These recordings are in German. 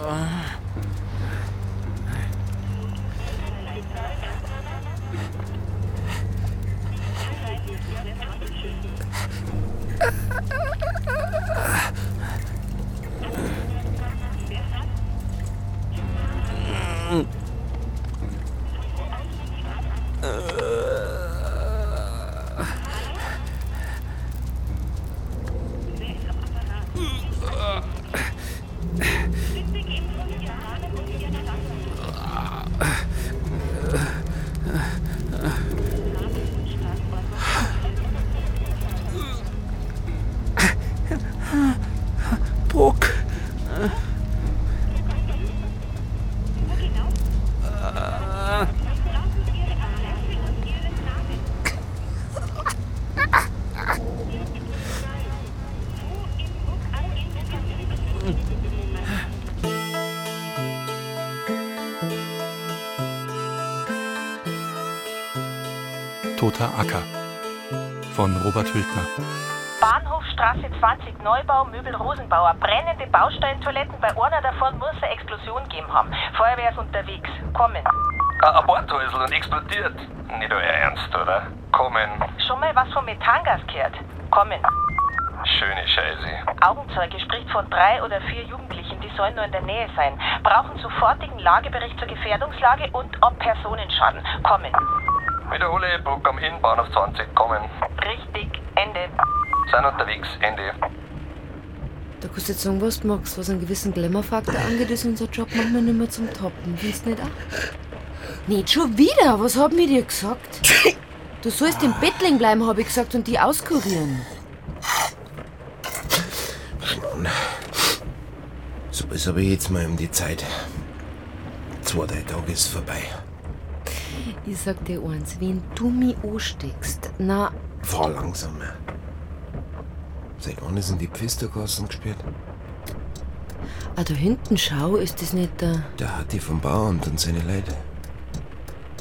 Bruck. Toter Acker von Robert Hültner. Bahnhofstraße 20, Neubau, Möbel Rosenbauer. Brennende Bausteintoiletten. Bei einer davon muss eine Explosion gegeben haben. Feuerwehr ist unterwegs. Kommen. Ein Bordhäusl und explodiert. Nicht euer Ernst, oder? Kommen. Schon mal was vom Methangas gehört. Kommen. Schöne Scheiße. Augenzeuge spricht von drei oder vier Jugendlichen, die sollen nur in der Nähe sein. Brauchen sofortigen Lagebericht zur Gefährdungslage und ob Personenschaden. Kommen. Bruck am Inn, Bahnhof 20. Kommen. Richtig. Ende. Sind unterwegs. Ende. Da kannst du jetzt sagen, was du magst. Was einen gewissen Glamour-Faktor angeht, ist unser Job manchmal nicht mehr zum Toppen. Findest du nicht auch? Nicht schon wieder? Was hab ich dir gesagt? Du sollst im Bett liegen bleiben, hab ich gesagt, und die auskurieren. Mann. So ist aber jetzt mal um die Zeit. Zwei, drei Tage ist vorbei. Ich sag dir eins, wenn du mich ansteckst, na, Fahr langsamer. Seit wann ist denn die Pfistergassen gesperrt? ah, da hinten schau, ist das nicht der. Der hat die vom Bauamt und seine Leute.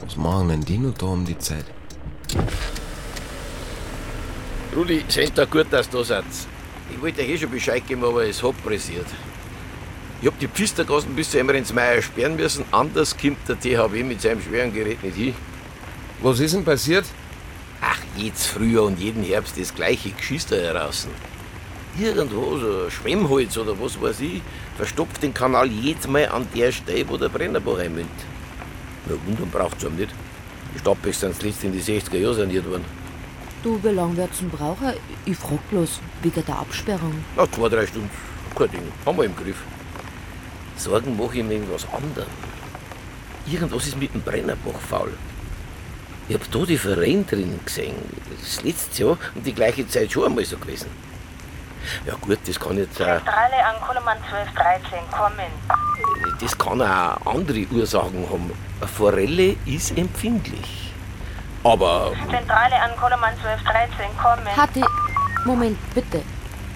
Was machen denn die noch da um die Zeit? Rudi, seid da gut, dass du da seid. Ich wollte euch eh schon Bescheid geben, aber es hat pressiert. Ich hab die Pfistergassen bis zu Emmerensmeier sperren müssen, anders kommt der THW mit seinem schweren Gerät nicht hin. Was ist denn passiert? Ach, jedes Frühjahr und jeden Herbst das gleiche Geschister heraus. Irgendwo, so ein Schwemmholz oder was weiß ich, verstopft den Kanal jedes Mal an der Stelle, wo der Brennerbach einmündet. Na, wundern braucht's einem nicht. Die Stadtbäche sind zuletzt in die 60er Jahre saniert worden. Du, wie lang wird's denn brauchen? Ich frag bloß, wegen der Absperrung. Na, zwei, drei Stunden. Kein Ding. Haben wir im Griff. Sorgen mache ich mir irgendwas anderem. Irgendwas ist mit dem Brennerbach faul. Ich hab da die Verein drin gesehen. Das letzte Jahr um die gleiche Zeit schon einmal so gewesen. Ja gut, das kann jetzt auch, Zentrale an Koloman 1213. Kommen. das kann auch andere Ursachen haben. Eine Forelle ist empfindlich. Aber Zentrale an Koloman 1213. Kommen. Hatte. Moment, bitte.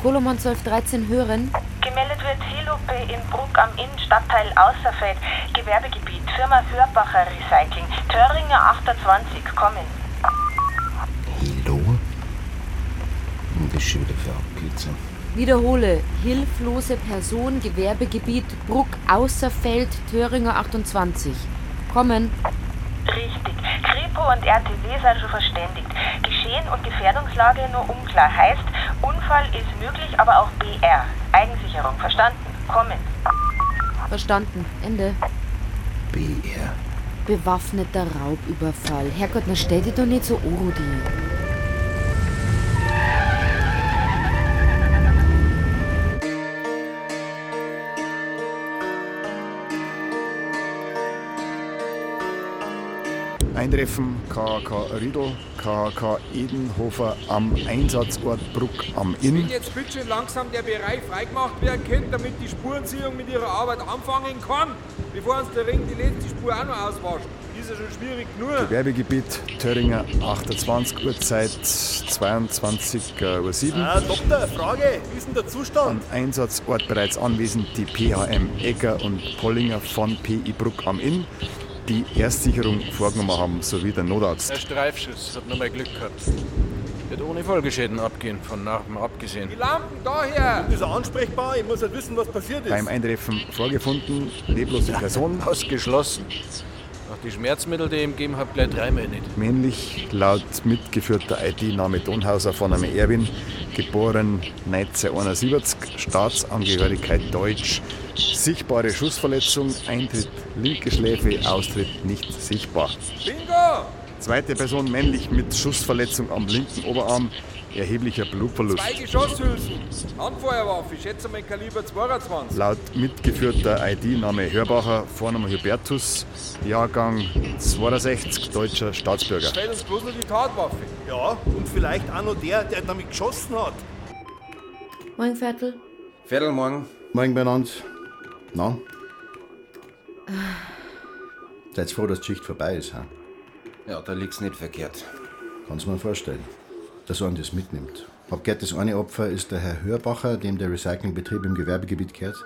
Koloman 1213 hören. Gemeldet wird Helupe in Bruck am Inn, Stadtteil Außerfeld, Gewerbegebiet, Firma Hörbacher Recycling, Töringer 28, kommen. Hilo? Und das ist schon wieder für Abkürzung. Wiederhole. Hilflose Person, Gewerbegebiet, Bruck, Außerfeld, Thöringer 28. Kommen. Richtig. Kripo und RTW sind schon verständigt. Geschehen und Gefährdungslage nur unklar. Heißt, Unfall ist möglich, aber auch BR. Eigensicherung, verstanden? Kommen. Verstanden. Ende. BR. Bewaffneter Raubüberfall. Herrgott, na stell dich doch nicht so an, Eintreffen KHK Riedl, KHK Edenhofer am Einsatzort Bruck am Wenn Inn. jetzt bitte schön langsam der Bereich freigemacht werden könnte, damit die Spurenziehung mit ihrer Arbeit anfangen kann, bevor uns der Ring die letzte Spur auch noch auswascht. Ist ja schon schwierig genug. Gewerbegebiet Töringer 28, Uhrzeit 22.07 Uhr. Ah, Doktor, Frage, wie ist denn der Zustand? Am Einsatzort bereits anwesend die PHM Egger und Pollinger von PI Bruck am Inn, die Erstsicherung vorgenommen haben, sowie der Notarzt. Der Streifschuss hat nochmal Glück gehabt. Wird ohne Folgeschäden abgehen, von Narben abgesehen. Die Lampen daher! Ist er ansprechbar? Ich muss halt wissen, was passiert ist. Beim Eintreffen vorgefunden, leblose Person. Ausgeschlossen. Nach die Schmerzmittel, die ich ihm gegeben habe, gleich dreimal nicht. Männlich, laut mitgeführter ID-Name Donhauser von einem Erwin, geboren 1971, Staatsangehörigkeit Deutsch, sichtbare Schussverletzung, Eintritt linke Schläfe, Austritt nicht sichtbar. Bingo! Zweite Person männlich mit Schussverletzung am linken Oberarm, erheblicher Blutverlust. Zwei Geschosshülsen. Handfeuerwaffe, ich schätze mal Kaliber 22. Laut mitgeführter ID-Name Hörbacher, Vorname Hubertus, Jahrgang 62, deutscher Staatsbürger. Fällt uns bloß nur die Tatwaffe. Ja, und vielleicht auch noch der, der damit geschossen hat. Moin, Viertel. Viertel morgen. Morgen beieinander. Na? Seid froh, dass die Schicht vorbei ist, ha? Ja, da liegt's nicht verkehrt. Kannst du mir vorstellen, dass man das mitnimmt. Hab gehört, das eine Opfer ist der Herr Hörbacher, dem der Recyclingbetrieb im Gewerbegebiet gehört.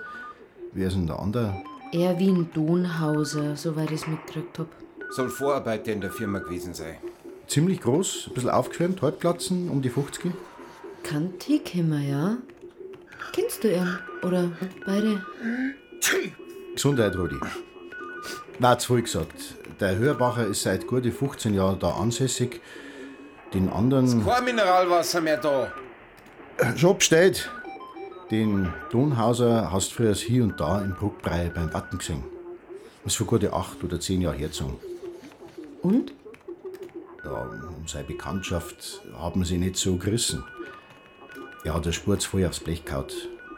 Wer ist denn der andere? Erwin Donhauser, soweit ich es mitgekriegt hab. Soll Vorarbeiter in der Firma gewesen sein. Ziemlich groß, ein bisschen aufgeschwemmt, Halbglatzen, um die 50. Kantig immer, ja? Kennst du ihn? Oder beide? Gesundheit, Rudi. Na, zu gesagt. Der Hörbacher ist seit gute 15 Jahren da ansässig. Den anderen. Kein Mineralwasser mehr da. Schon bestellt. Den Donhauser hast du früher hier und da im Bruckbrei beim Watten gesehen. Das ist vor gute acht oder zehn Jahren hergezogen. Und? Ja, um seine Bekanntschaft haben sie nicht so gerissen. Er hat eine Spur zu voll aufs Blech gehauen.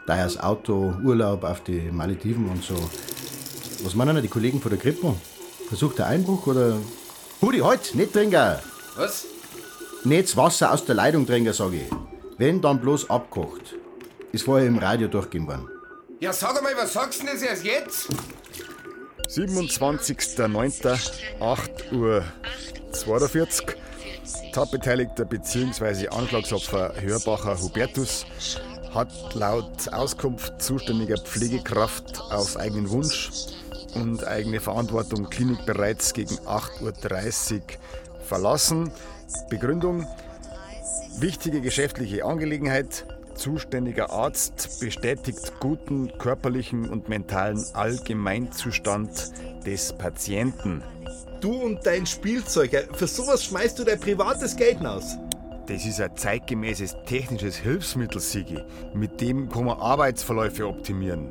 Teures Auto, Urlaub auf die Malediven und so. Was meinen denn die Kollegen von der Kripo? Versucht der Einbruch oder. Hudi, halt, nicht trinken! Was? Nicht das Wasser aus der Leitung trinken, sag ich. Wenn, dann bloß abkocht. Ist vorher im Radio durchgehen worden. Ja, sag einmal, was sagst du denn jetzt erst jetzt? 27.09.8 Uhr 42. Tatbeteiligter bzw. Anschlagsopfer Hörbacher Hubertus hat laut Auskunft zuständiger Pflegekraft auf eigenen Wunsch und eigene Verantwortung Klinik bereits gegen 8.30 Uhr verlassen. Begründung: Wichtige geschäftliche Angelegenheit. Zuständiger Arzt bestätigt guten körperlichen und mentalen Allgemeinzustand des Patienten. Du und dein Spielzeug, äh, für sowas schmeißt du dein privates Geld aus. Das ist ein zeitgemäßes technisches Hilfsmittel, Sigi. Mit dem kann man Arbeitsverläufe optimieren.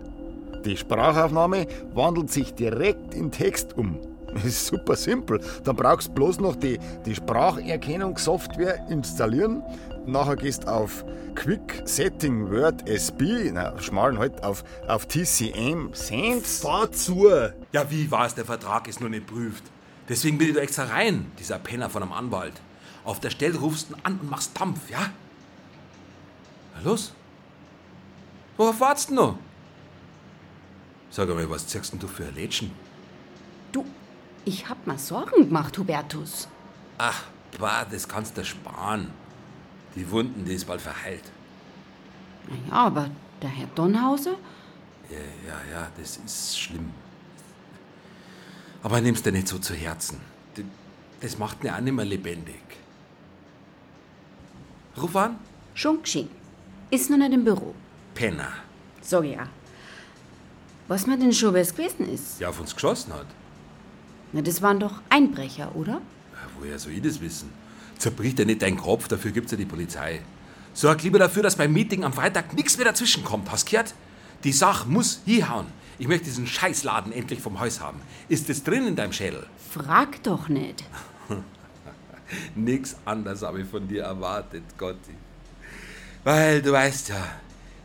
Die Sprachaufnahme wandelt sich direkt in Text um. Das ist super simpel. Dann brauchst du bloß noch die, die Spracherkennungssoftware installieren. Nachher gehst auf Quick Setting Word SB, na, schmalen halt auf, auf TCM Sense. Fahr zu! Ja, wie war's? Der Vertrag ist nur nicht prüft. Deswegen bin ich da extra rein, dieser Penner von einem Anwalt. Auf der Stelle rufst du an und machst Dampf, ja? Na los? Worauf wartest du noch? Sag einmal, was ziehst denn du für ein Lädchen? Ich hab mir Sorgen gemacht, Hubertus. Ach, bah, das kannst du sparen. Die Wunden, die ist bald verheilt. Naja, aber der Herr Donhauser? Ja, ja, ja, das ist schlimm. Aber nimm's dir nicht so zu Herzen. Das macht ihn auch nicht mehr lebendig. Ruf an. Schon geschehen. Ist noch nicht im Büro. Penner. Sag ja. Was mir denn schon was gewesen ist? Ja, auf uns geschossen hat. Na, das waren doch Einbrecher, oder? Ja, Woher soll ich das wissen? Zerbricht ja nicht deinen Kopf, dafür gibt's ja die Polizei. Sorg lieber dafür, dass beim Meeting am Freitag nichts mehr dazwischen kommt. Hast gehört? Die Sache muss hinhauen. Ich möchte diesen Scheißladen endlich vom Haus haben. Ist es drin in deinem Schädel? Frag doch nicht. Nix anderes habe ich von dir erwartet, Gotti. Weil du weißt ja,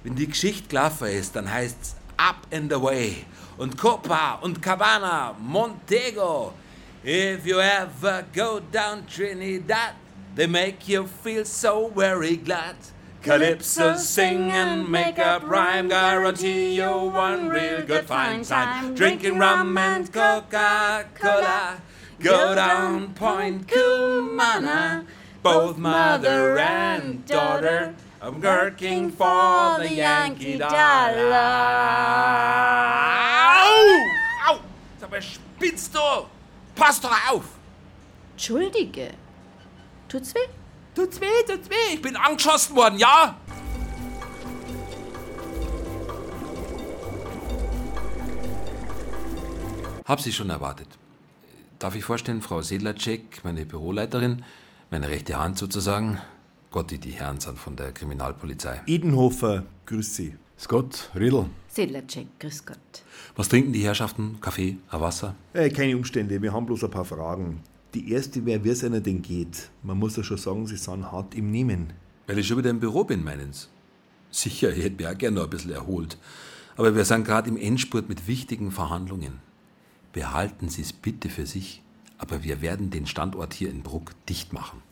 wenn die Geschichte gelaufen ist, dann heißt's Up and Away und Copa und Cabana, Montego. If you ever go down Trinidad, they make you feel so very glad. Calypso sing and make up rhyme, guarantee you one real good fine time. Drinking rum and Coca-Cola, go down Point Cumana, both mother and daughter. I'm working for the Yankee Dollar. Au! Au! Sag mal, spinnst du? Pass doch auf! Entschuldige. Tut's weh? Tut's weh, tut's weh. Ich bin angeschossen worden, ja? Hab sie schon erwartet. Darf ich vorstellen, Frau Sedlacek, meine Büroleiterin, meine rechte Hand sozusagen. Gotti, die Herren sind von der Kriminalpolizei. Edenhofer, grüß Sie. Scott, Riedl. Sedlacek, grüß Gott. Was trinken die Herrschaften? Kaffee, ein Wasser? Äh, keine Umstände, wir haben bloß ein paar Fragen. Die erste wäre, wie es einer denn geht. Man muss ja schon sagen, Sie sind hart im Nehmen. Weil ich schon wieder im Büro bin, meinen Sie? Sicher, ich hätte mich auch gerne noch ein bisschen erholt. Aber wir sind gerade im Endspurt mit wichtigen Verhandlungen. Behalten Sie es bitte für sich, aber wir werden den Standort hier in Bruck dicht machen.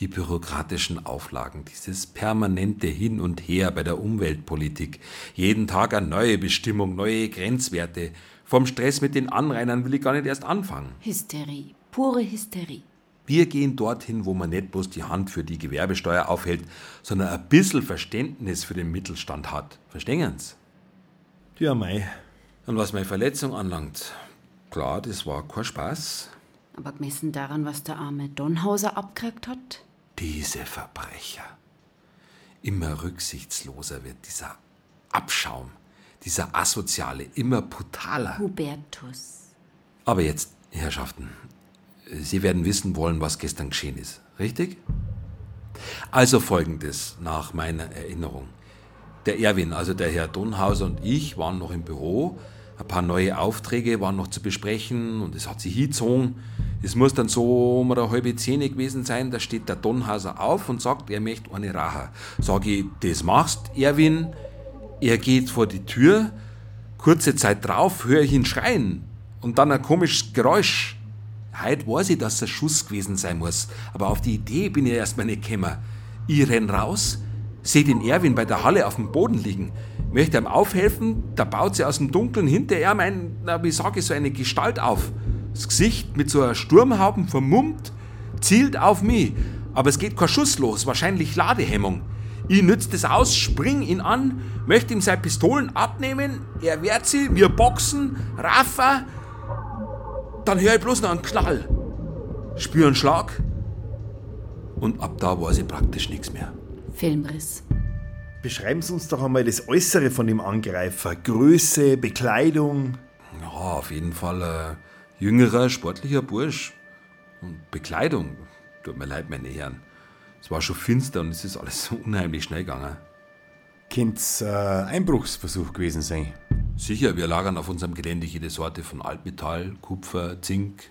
Die bürokratischen Auflagen, dieses permanente Hin und Her bei der Umweltpolitik, jeden Tag eine neue Bestimmung, neue Grenzwerte. Vom Stress mit den Anrainern will ich gar nicht erst anfangen. Hysterie, pure Hysterie. Wir gehen dorthin, wo man nicht bloß die Hand für die Gewerbesteuer aufhält, sondern ein bisschen Verständnis für den Mittelstand hat. Verstehen Sie? Ja, mei. Und was meine Verletzung anlangt, klar, das war kein Spaß. Aber gemessen daran, was der arme Donhauser abgekriegt hat? Diese Verbrecher. Immer rücksichtsloser wird dieser Abschaum, dieser Asoziale, immer brutaler. Hubertus. Aber jetzt, Herrschaften, Sie werden wissen wollen, was gestern geschehen ist, richtig? Also folgendes, nach meiner Erinnerung. Der Erwin, also der Herr Donhauser und ich waren noch im Büro. Ein paar neue Aufträge waren noch zu besprechen und es hat sich hingezogen. Es muss dann so um eine halbe Zehn gewesen sein, da steht der Donhauser auf und sagt, er möchte eine Rache. Sag ich, das machst, Erwin. Er geht vor die Tür. Kurze Zeit drauf höre ich ihn schreien und dann ein komisches Geräusch. Heute weiß ich, dass es ein Schuss gewesen sein muss, aber auf die Idee bin ich erstmal nicht gekommen. Ich renn raus, sehe den Erwin bei der Halle auf dem Boden liegen, möchte ihm aufhelfen, da baut sie aus dem Dunkeln hinter ihm ein, na, wie sage ich, so eine Gestalt auf. Das Gesicht mit so einer Sturmhauben vermummt, zielt auf mich, aber es geht kein Schuss los, wahrscheinlich Ladehemmung. Ich nütze das aus, spring ihn an, möchte ihm seine Pistolen abnehmen, er wehrt sie, wir boxen, Raffa, dann höre ich bloß noch einen Knall. Spüre einen Schlag. Und ab da weiß ich praktisch nichts mehr. Filmriss. Beschreiben Sie uns doch einmal das Äußere von dem Angreifer. Größe, Bekleidung. Ja, auf jeden Fall ein jüngerer, sportlicher Bursch. Und Bekleidung. Tut mir leid, meine Herren. Es war schon finster und es ist alles so unheimlich schnell gegangen. Könnte es äh, Einbruchsversuch gewesen sein? Sicher, wir lagern auf unserem Gelände jede Sorte von Altmetall, Kupfer, Zink.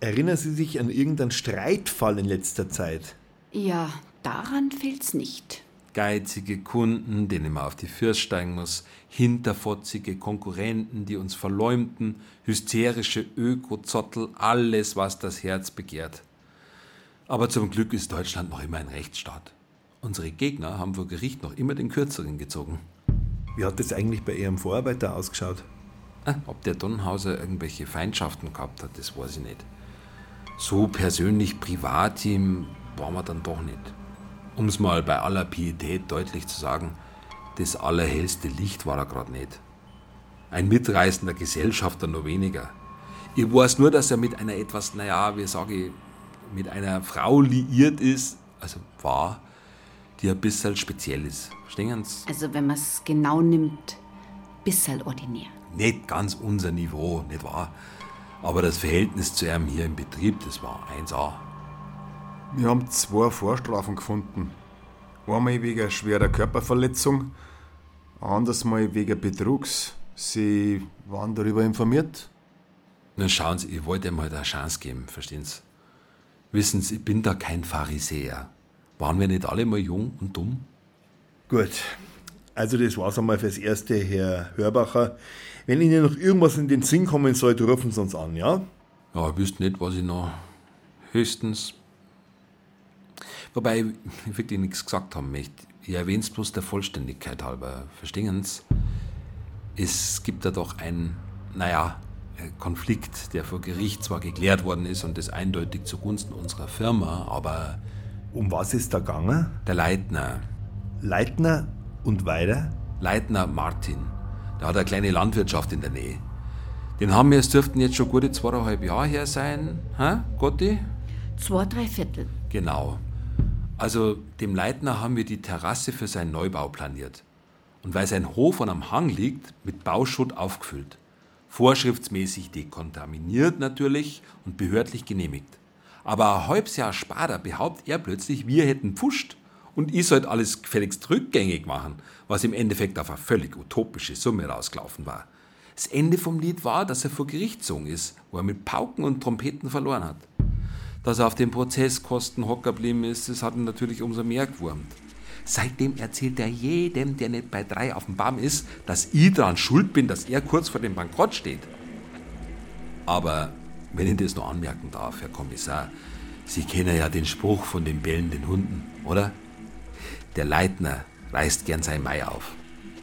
Erinnern Sie sich an irgendeinen Streitfall in letzter Zeit? Ja, daran fehlt's nicht. Geizige Kunden, denen man auf die Fürst steigen muss, hinterfotzige Konkurrenten, die uns verleumden, hysterische Ökozottel, alles, was das Herz begehrt. Aber zum Glück ist Deutschland noch immer ein Rechtsstaat. Unsere Gegner haben vor Gericht noch immer den Kürzeren gezogen. Wie hat das eigentlich bei Ihrem Vorarbeiter ausgeschaut? Ah, Ob der Donhauser irgendwelche Feindschaften gehabt hat, das weiß ich nicht. So persönlich privat ihm war man dann doch nicht. Um es mal bei aller Pietät deutlich zu sagen, das allerhellste Licht war er gerade nicht. Ein mitreißender Gesellschafter nur weniger. Ich weiß nur, dass er mit einer etwas, naja, wie sage ich, mit einer Frau liiert ist, also war, die ein bisschen speziell ist. Verstehen Sie? Also wenn man's genau nimmt, bisschen ordinär. Nicht ganz unser Niveau, nicht wahr? Aber das Verhältnis zu ihm hier im Betrieb, das war 1A. Wir haben zwei Vorstrafen gefunden. Einmal wegen schwerer Körperverletzung, anders mal wegen Betrugs. Sie waren darüber informiert? Na schauen Sie, ich wollte ihm halt eine Chance geben, verstehen Sie? Wissen Sie, ich bin da kein Pharisäer. Waren wir nicht alle mal jung und dumm? Gut. Also das war's einmal fürs Erste, Herr Hörbacher. Wenn Ihnen noch irgendwas in den Sinn kommen sollte, rufen Sie uns an, ja? Ja, ich wüsste nicht, was ich noch. Höchstens. Wobei ich wirklich nichts gesagt haben möchte. Ich erwähne es bloß der Vollständigkeit halber. Verstehen Sie? Es gibt da doch einen, naja, Konflikt, der vor Gericht zwar geklärt worden ist und das eindeutig zugunsten unserer Firma, aber. Um was ist da gegangen? Der Leitner. Leitner und weiter? Leitner Martin. Der hat eine kleine Landwirtschaft in der Nähe. Den haben wir, es dürften jetzt schon gute zweieinhalb Jahre her sein, hä, Gotti? Zwei, drei Viertel. Genau. Also, dem Leitner haben wir die Terrasse für seinen Neubau planiert. Und weil sein Hof an am Hang liegt, mit Bauschutt aufgefüllt. Vorschriftsmäßig dekontaminiert natürlich und behördlich genehmigt. Aber ein halbes Jahr später behauptet er plötzlich, wir hätten pfuscht und ich sollte alles gefälligst rückgängig machen, was im Endeffekt auf eine völlig utopische Summe rausgelaufen war. Das Ende vom Lied war, dass er vor Gericht gezogen ist, wo er mit Pauken und Trompeten verloren hat. Dass er auf den Prozesskosten hocker geblieben ist, das hat ihn natürlich umso mehr gewurmt. Seitdem erzählt er jedem, der nicht bei drei auf dem Baum ist, dass ich daran schuld bin, dass er kurz vor dem Bankrott steht. Aber wenn ich das noch anmerken darf, Herr Kommissar, Sie kennen ja den Spruch von den bellenden Hunden, oder? Der Leitner reißt gern sein Mai auf.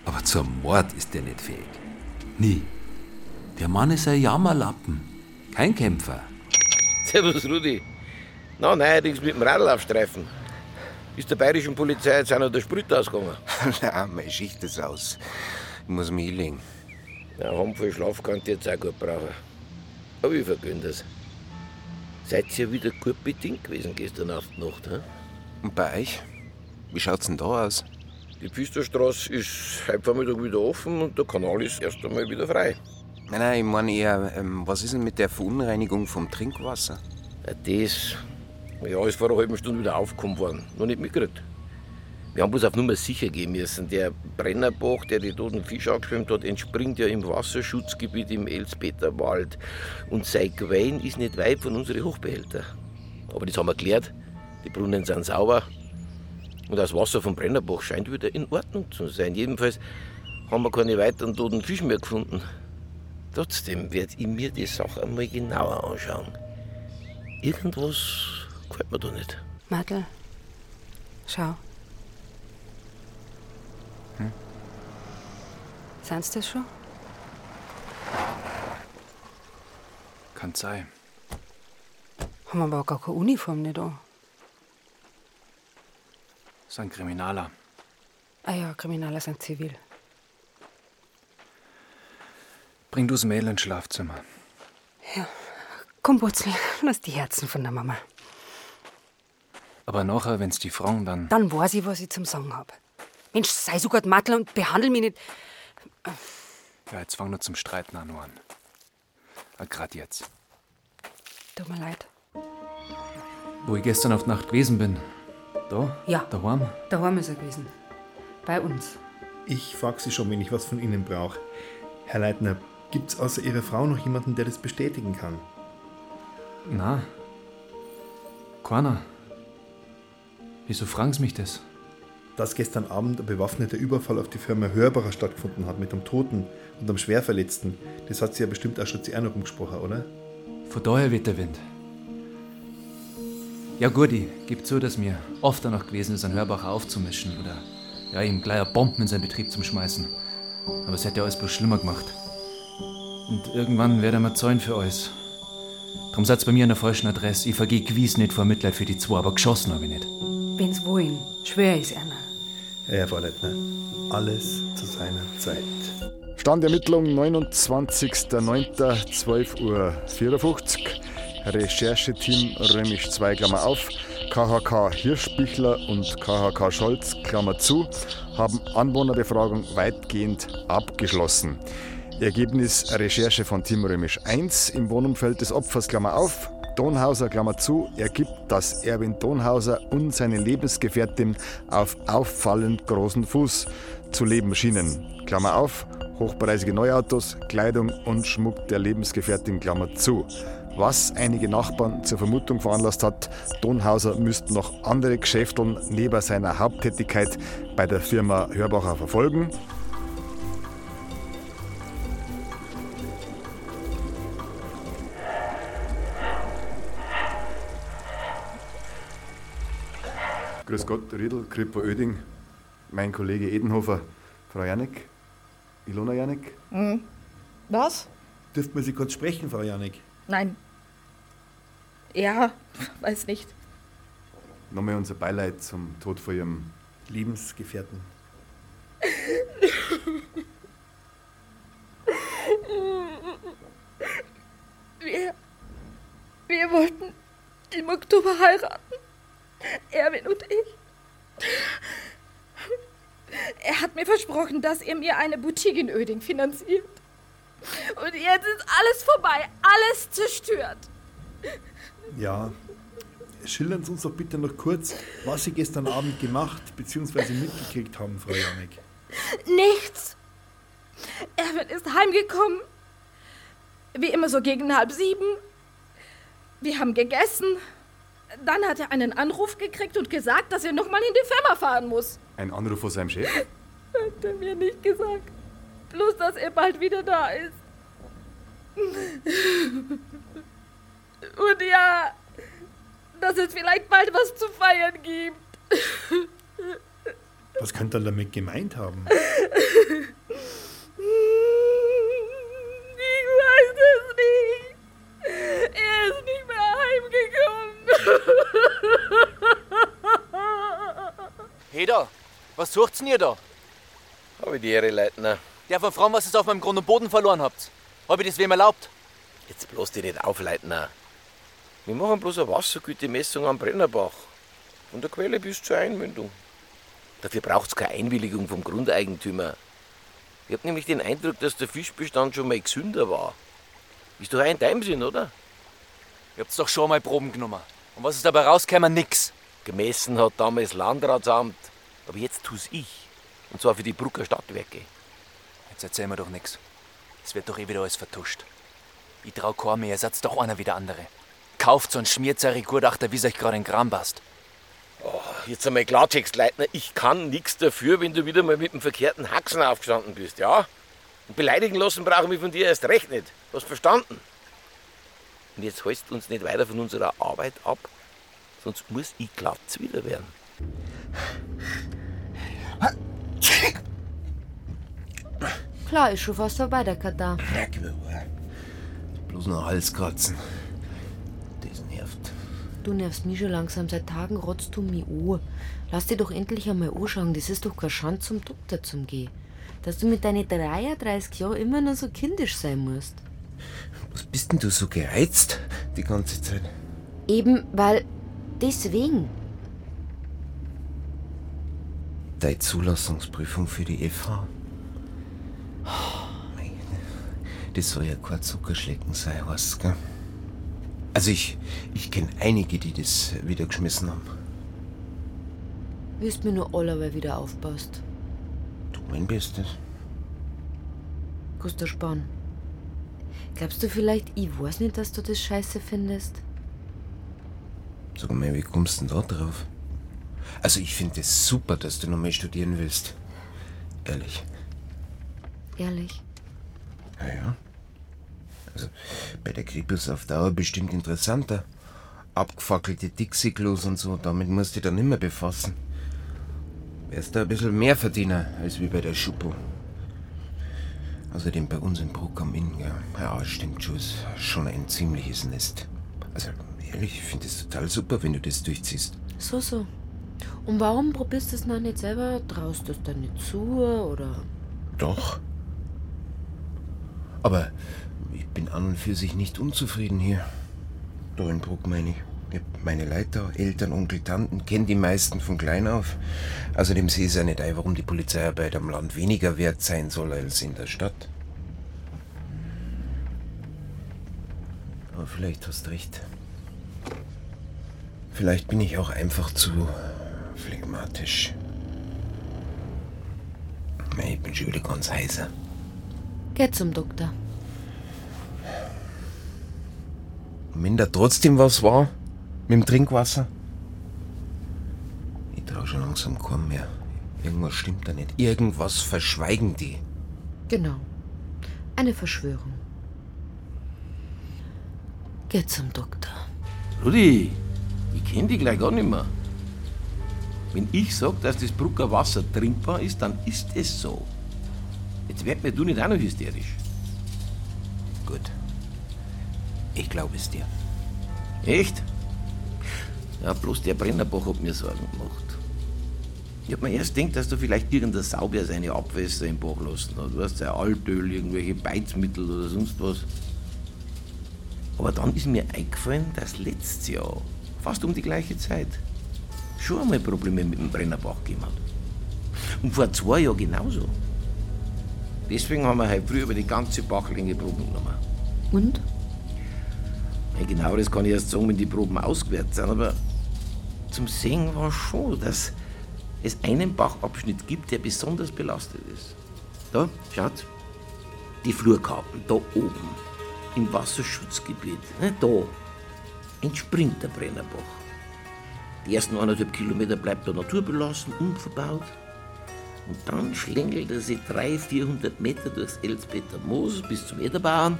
Aber zum Mord ist er nicht fähig. Nie. Der Mann ist ein Jammerlappen. Kein Kämpfer. Servus, Rudi. Na, neuerdings mit dem Radl aufstreifen. Ist der bayerischen Polizei jetzt auch noch der Sprit ausgegangen? Nein, meine Schicht ist aus. Ich muss mich hinlegen. Ja, Handvoll Schlaf kann ich jetzt auch gut brauchen. Aber ich vergönn das. Seid ihr wieder gut bedient gewesen gestern Nacht Nacht, hä? Und bei euch? Wie schaut's denn da aus? Die Pfisterstraße ist heute Vormittag wieder offen und der Kanal ist erst einmal wieder frei. Nein, nein, ich meine eher, ähm, was ist denn mit der Verunreinigung vom Trinkwasser? Ja, das ja, ist vor einer halben Stunde wieder aufgekommen worden. Noch nicht mitgekriegt. Wir haben bloß auf Nummer sicher gehen müssen. Der Brennerbach, der die toten Fische angeschwemmt hat, entspringt ja im Wasserschutzgebiet im Elsbeter Wald. Und sein Quellen ist nicht weit von unseren Hochbehältern. Aber das haben wir geklärt. Die Brunnen sind sauber. Und das Wasser vom Brennerbach scheint wieder in Ordnung zu sein. Jedenfalls haben wir keine weiteren toten Fische mehr gefunden. Trotzdem werde ich mir die Sache einmal genauer anschauen. Irgendwas gefällt mir da nicht. Madel, schau. Hm? Sind's das schon? Kann sein. Haben wir aber gar keine Uniform nicht an. Ist ein Kriminaler. Ah ja, Kriminaler sind zivil. Bring du's Mädel ins Schlafzimmer. Ja. Komm, Butzel, lass die Herzen von der Mama. Aber nachher, wenn's die Frauen dann. Dann weiß ich, was ich zum Sagen hab. Mensch, sei so gut Mattel und behandel mich nicht. Ja, jetzt fang nur zum Streiten an, an. Ah, grad jetzt. Tut mir leid. Wo ich gestern auf Nacht gewesen bin. Da? Ja. Daheim? Daheim ist er gewesen. Bei uns. Ich frag Sie schon, wenn ich was von Ihnen brauche. Herr Leitner, gibt's außer Ihrer Frau noch jemanden, der das bestätigen kann? Na. Keiner. Wieso fragen Sie mich das? Dass gestern Abend ein bewaffneter Überfall auf die Firma Hörbacher stattgefunden hat mit einem Toten und einem Schwerverletzten, das hat sie ja bestimmt auch schon zu Erinnerung gesprochen, oder? Von daher weht der Wind. Ja, gut, ich gebe zu, dass mir oft danach gewesen ist, einen Hörbacher aufzumischen oder ja, ihm gleich Bomben in seinen Betrieb zu schmeißen. Aber es hätte ja alles bloß schlimmer gemacht. Und irgendwann werde mal zahlen für alles. Drum seid's bei mir an der falschen Adresse. Ich vergeh gewiss nicht vor Mitleid für die zwei, aber geschossen habe ich nicht. Wenn's wollen, schwör ich's einer. Ja, Herr Frau Leitner, alles zu seiner Zeit. Standermittlung 29.09.12.54 Uhr. Rechercheteam Römisch 2, Klammer auf, KHK Hirschbichler und KHK Scholz, Klammer zu, haben Anwohnerbefragung weitgehend abgeschlossen. Ergebnis Recherche von Team Römisch 1 im Wohnumfeld des Opfers, Klammer auf, Donhauser, Klammer zu, ergibt, dass Erwin Donhauser und seine Lebensgefährtin auf auffallend großen Fuß zu leben schienen. Klammer auf, hochpreisige Neuautos, Kleidung und Schmuck der Lebensgefährtin, Klammer zu. Was einige Nachbarn zur Vermutung veranlasst hat, Donhauser müsste noch andere Geschäfteln neben seiner Haupttätigkeit bei der Firma Hörbacher verfolgen. Grüß Gott, Riedl, Kripo Oeding, mein Kollege Edenhofer, Frau Janek, Ilona Janek. Hm. Was? Dürft man Sie kurz sprechen, Frau Janek? Nein. Ja, weiß nicht. Nochmal unser Beileid zum Tod von Ihrem Lebensgefährten. Wir, wir wollten im Oktober heiraten. Erwin und ich. Er hat mir versprochen, dass er mir eine Boutique in Öding finanziert. Und jetzt ist alles vorbei, alles zerstört. Ja, schildern Sie uns doch bitte noch kurz, was Sie gestern Abend gemacht bzw. mitgekriegt haben, Frau Janek. Nichts. Erwin ist heimgekommen. Wie immer so gegen halb sieben. Wir haben gegessen. Dann hat er einen Anruf gekriegt und gesagt, dass er nochmal in die Firma fahren muss. Ein Anruf von seinem Chef? Hat er mir nicht gesagt. Bloß, dass er bald wieder da ist. Und ja, dass es vielleicht bald was zu feiern gibt. Was könnte er damit gemeint haben? Ich weiß es nicht. Er ist nicht mehr heimgekommen. Heder, was sucht's denn ihr da? Hab ich die Ehre, Leitner. Der von Frauen, was ihr auf meinem Grund und Boden verloren habt. Hab ich das wem erlaubt? Jetzt bloß dich nicht auf, Leitner. Wir machen bloß eine Wassergütemessung am Brennerbach. Von der Quelle bis zur Einmündung. Dafür braucht's keine Einwilligung vom Grundeigentümer. Ich hab nämlich den Eindruck, dass der Fischbestand schon mal gesünder war. Ist doch auch in deinem Sinn, oder? Ihr habt's doch schon mal Proben genommen. Und was ist dabei rausgekommen? Nix. Gemessen hat damals Landratsamt. Aber jetzt tu's ich. Und zwar für die Brucker Stadtwerke. Jetzt erzähl mir doch nix. Es wird doch eh wieder alles vertuscht. Ich trau keinem mehr, seid doch einer wie der andere. Kauft so einen schmierzerige Gutachter, wie euch gerade in Kram passt. Oh, jetzt einmal Klartext, Leitner. Ich kann nichts dafür, wenn du wieder mal mit dem verkehrten Haxen aufgestanden bist, ja? Und beleidigen lassen brauche ich mich von dir erst recht nicht. Hast verstanden? Und jetzt hältst du uns nicht weiter von unserer Arbeit ab, sonst muss ich glatz wieder werden. Klar, ist schon fast vorbei, der Katar. Bloß noch Halskratzen. Das nervt. Du nervst mich schon langsam. Seit Tagen rotzt du mich an. Lass dir doch endlich einmal anschauen. Das ist doch kein Schand zum Doktor zum Gehen. Dass du mit deinen 33 Jahren immer noch so kindisch sein musst. Was bist denn du so gereizt die ganze Zeit? Eben, weil. Deswegen. Deine Zulassungsprüfung für die FH. Meine, Das soll ja kein Zuckerschlecken sein, was, gell? Also ich, ich kenne einige, die das wieder geschmissen haben. Willst mir nur allerweil wieder aufpasst. Du mein Bestes. Gustav Spahn. Glaubst du vielleicht, ich weiß nicht, dass du das scheiße findest? Sag mal, wie kommst du denn da drauf? Also ich finde es super, dass du noch mehr studieren willst. Ehrlich. Ehrlich. Ja, ja. Also bei der Krippels auf Dauer bestimmt interessanter. Abgefackelte Dixie-Klos und so, damit musst du dich dann nicht mehr befassen. Wärst da ein bisschen mehr Verdiener als wie bei der Schuppo. Außerdem bei uns im Bruck am Inn, ja. Ja, stimmt schon, ist schon ein ziemliches Nest. Also ehrlich, ich finde es total super, wenn du das durchziehst. So, so. Und warum probierst du es noch nicht selber? Traust du es dann nicht zu, oder? Doch. Aber ich bin an und für sich nicht unzufrieden hier. Da in Bruck meine ich. Ich hab meine Leiter, Eltern, Onkel, Tanten, kenne die meisten von klein auf. Außerdem sehe ich ja nicht ein, warum die Polizeiarbeit am Land weniger wert sein soll als in der Stadt. Aber vielleicht hast recht. Vielleicht bin ich auch einfach zu phlegmatisch. Ich bin schon wieder ganz heiser. Geh zum Doktor. Und wenn da trotzdem was war, mit dem Trinkwasser? Ich trau schon langsam kaum mehr. Irgendwas stimmt da nicht. Irgendwas verschweigen die. Genau. Eine Verschwörung. Geh zum Doktor. Rudi, ich kenn dich gleich gar nicht mehr. Wenn ich sag, dass das Brucker Wasser trinkbar ist, dann ist es so. Jetzt werd mir du nicht auch noch hysterisch. Gut. Ich glaube es dir. Echt? Ja, bloß der Brennerbach hat mir Sorgen gemacht. Ich hab mir erst gedacht, dass da vielleicht irgendein Sauber seine Abwässer im Bach lassen hat. Du weißt, sein Altöl, irgendwelche Beizmittel oder sonst was. Aber dann ist mir eingefallen, dass letztes Jahr, fast um die gleiche Zeit, schon einmal Probleme mit dem Brennerbach gegeben hat. Und vor zwei Jahren genauso. Deswegen haben wir heute früh über die ganze Bachlänge Proben genommen. Und? Ja, genaueres kann ich erst sagen, wenn die Proben ausgewertet sind, aber zum Sehen war schon, dass es einen Bachabschnitt gibt, der besonders belastet ist. Da, schaut, die Flurkarten, da oben, im Wasserschutzgebiet, ne, da, entspringt der Brennerbach. Die ersten eineinhalb Kilometer bleibt er naturbelassen, unverbaut. Und dann schlängelt er sich 300, 400 Meter durchs Elsbeter Moos bis zum Ederbauern,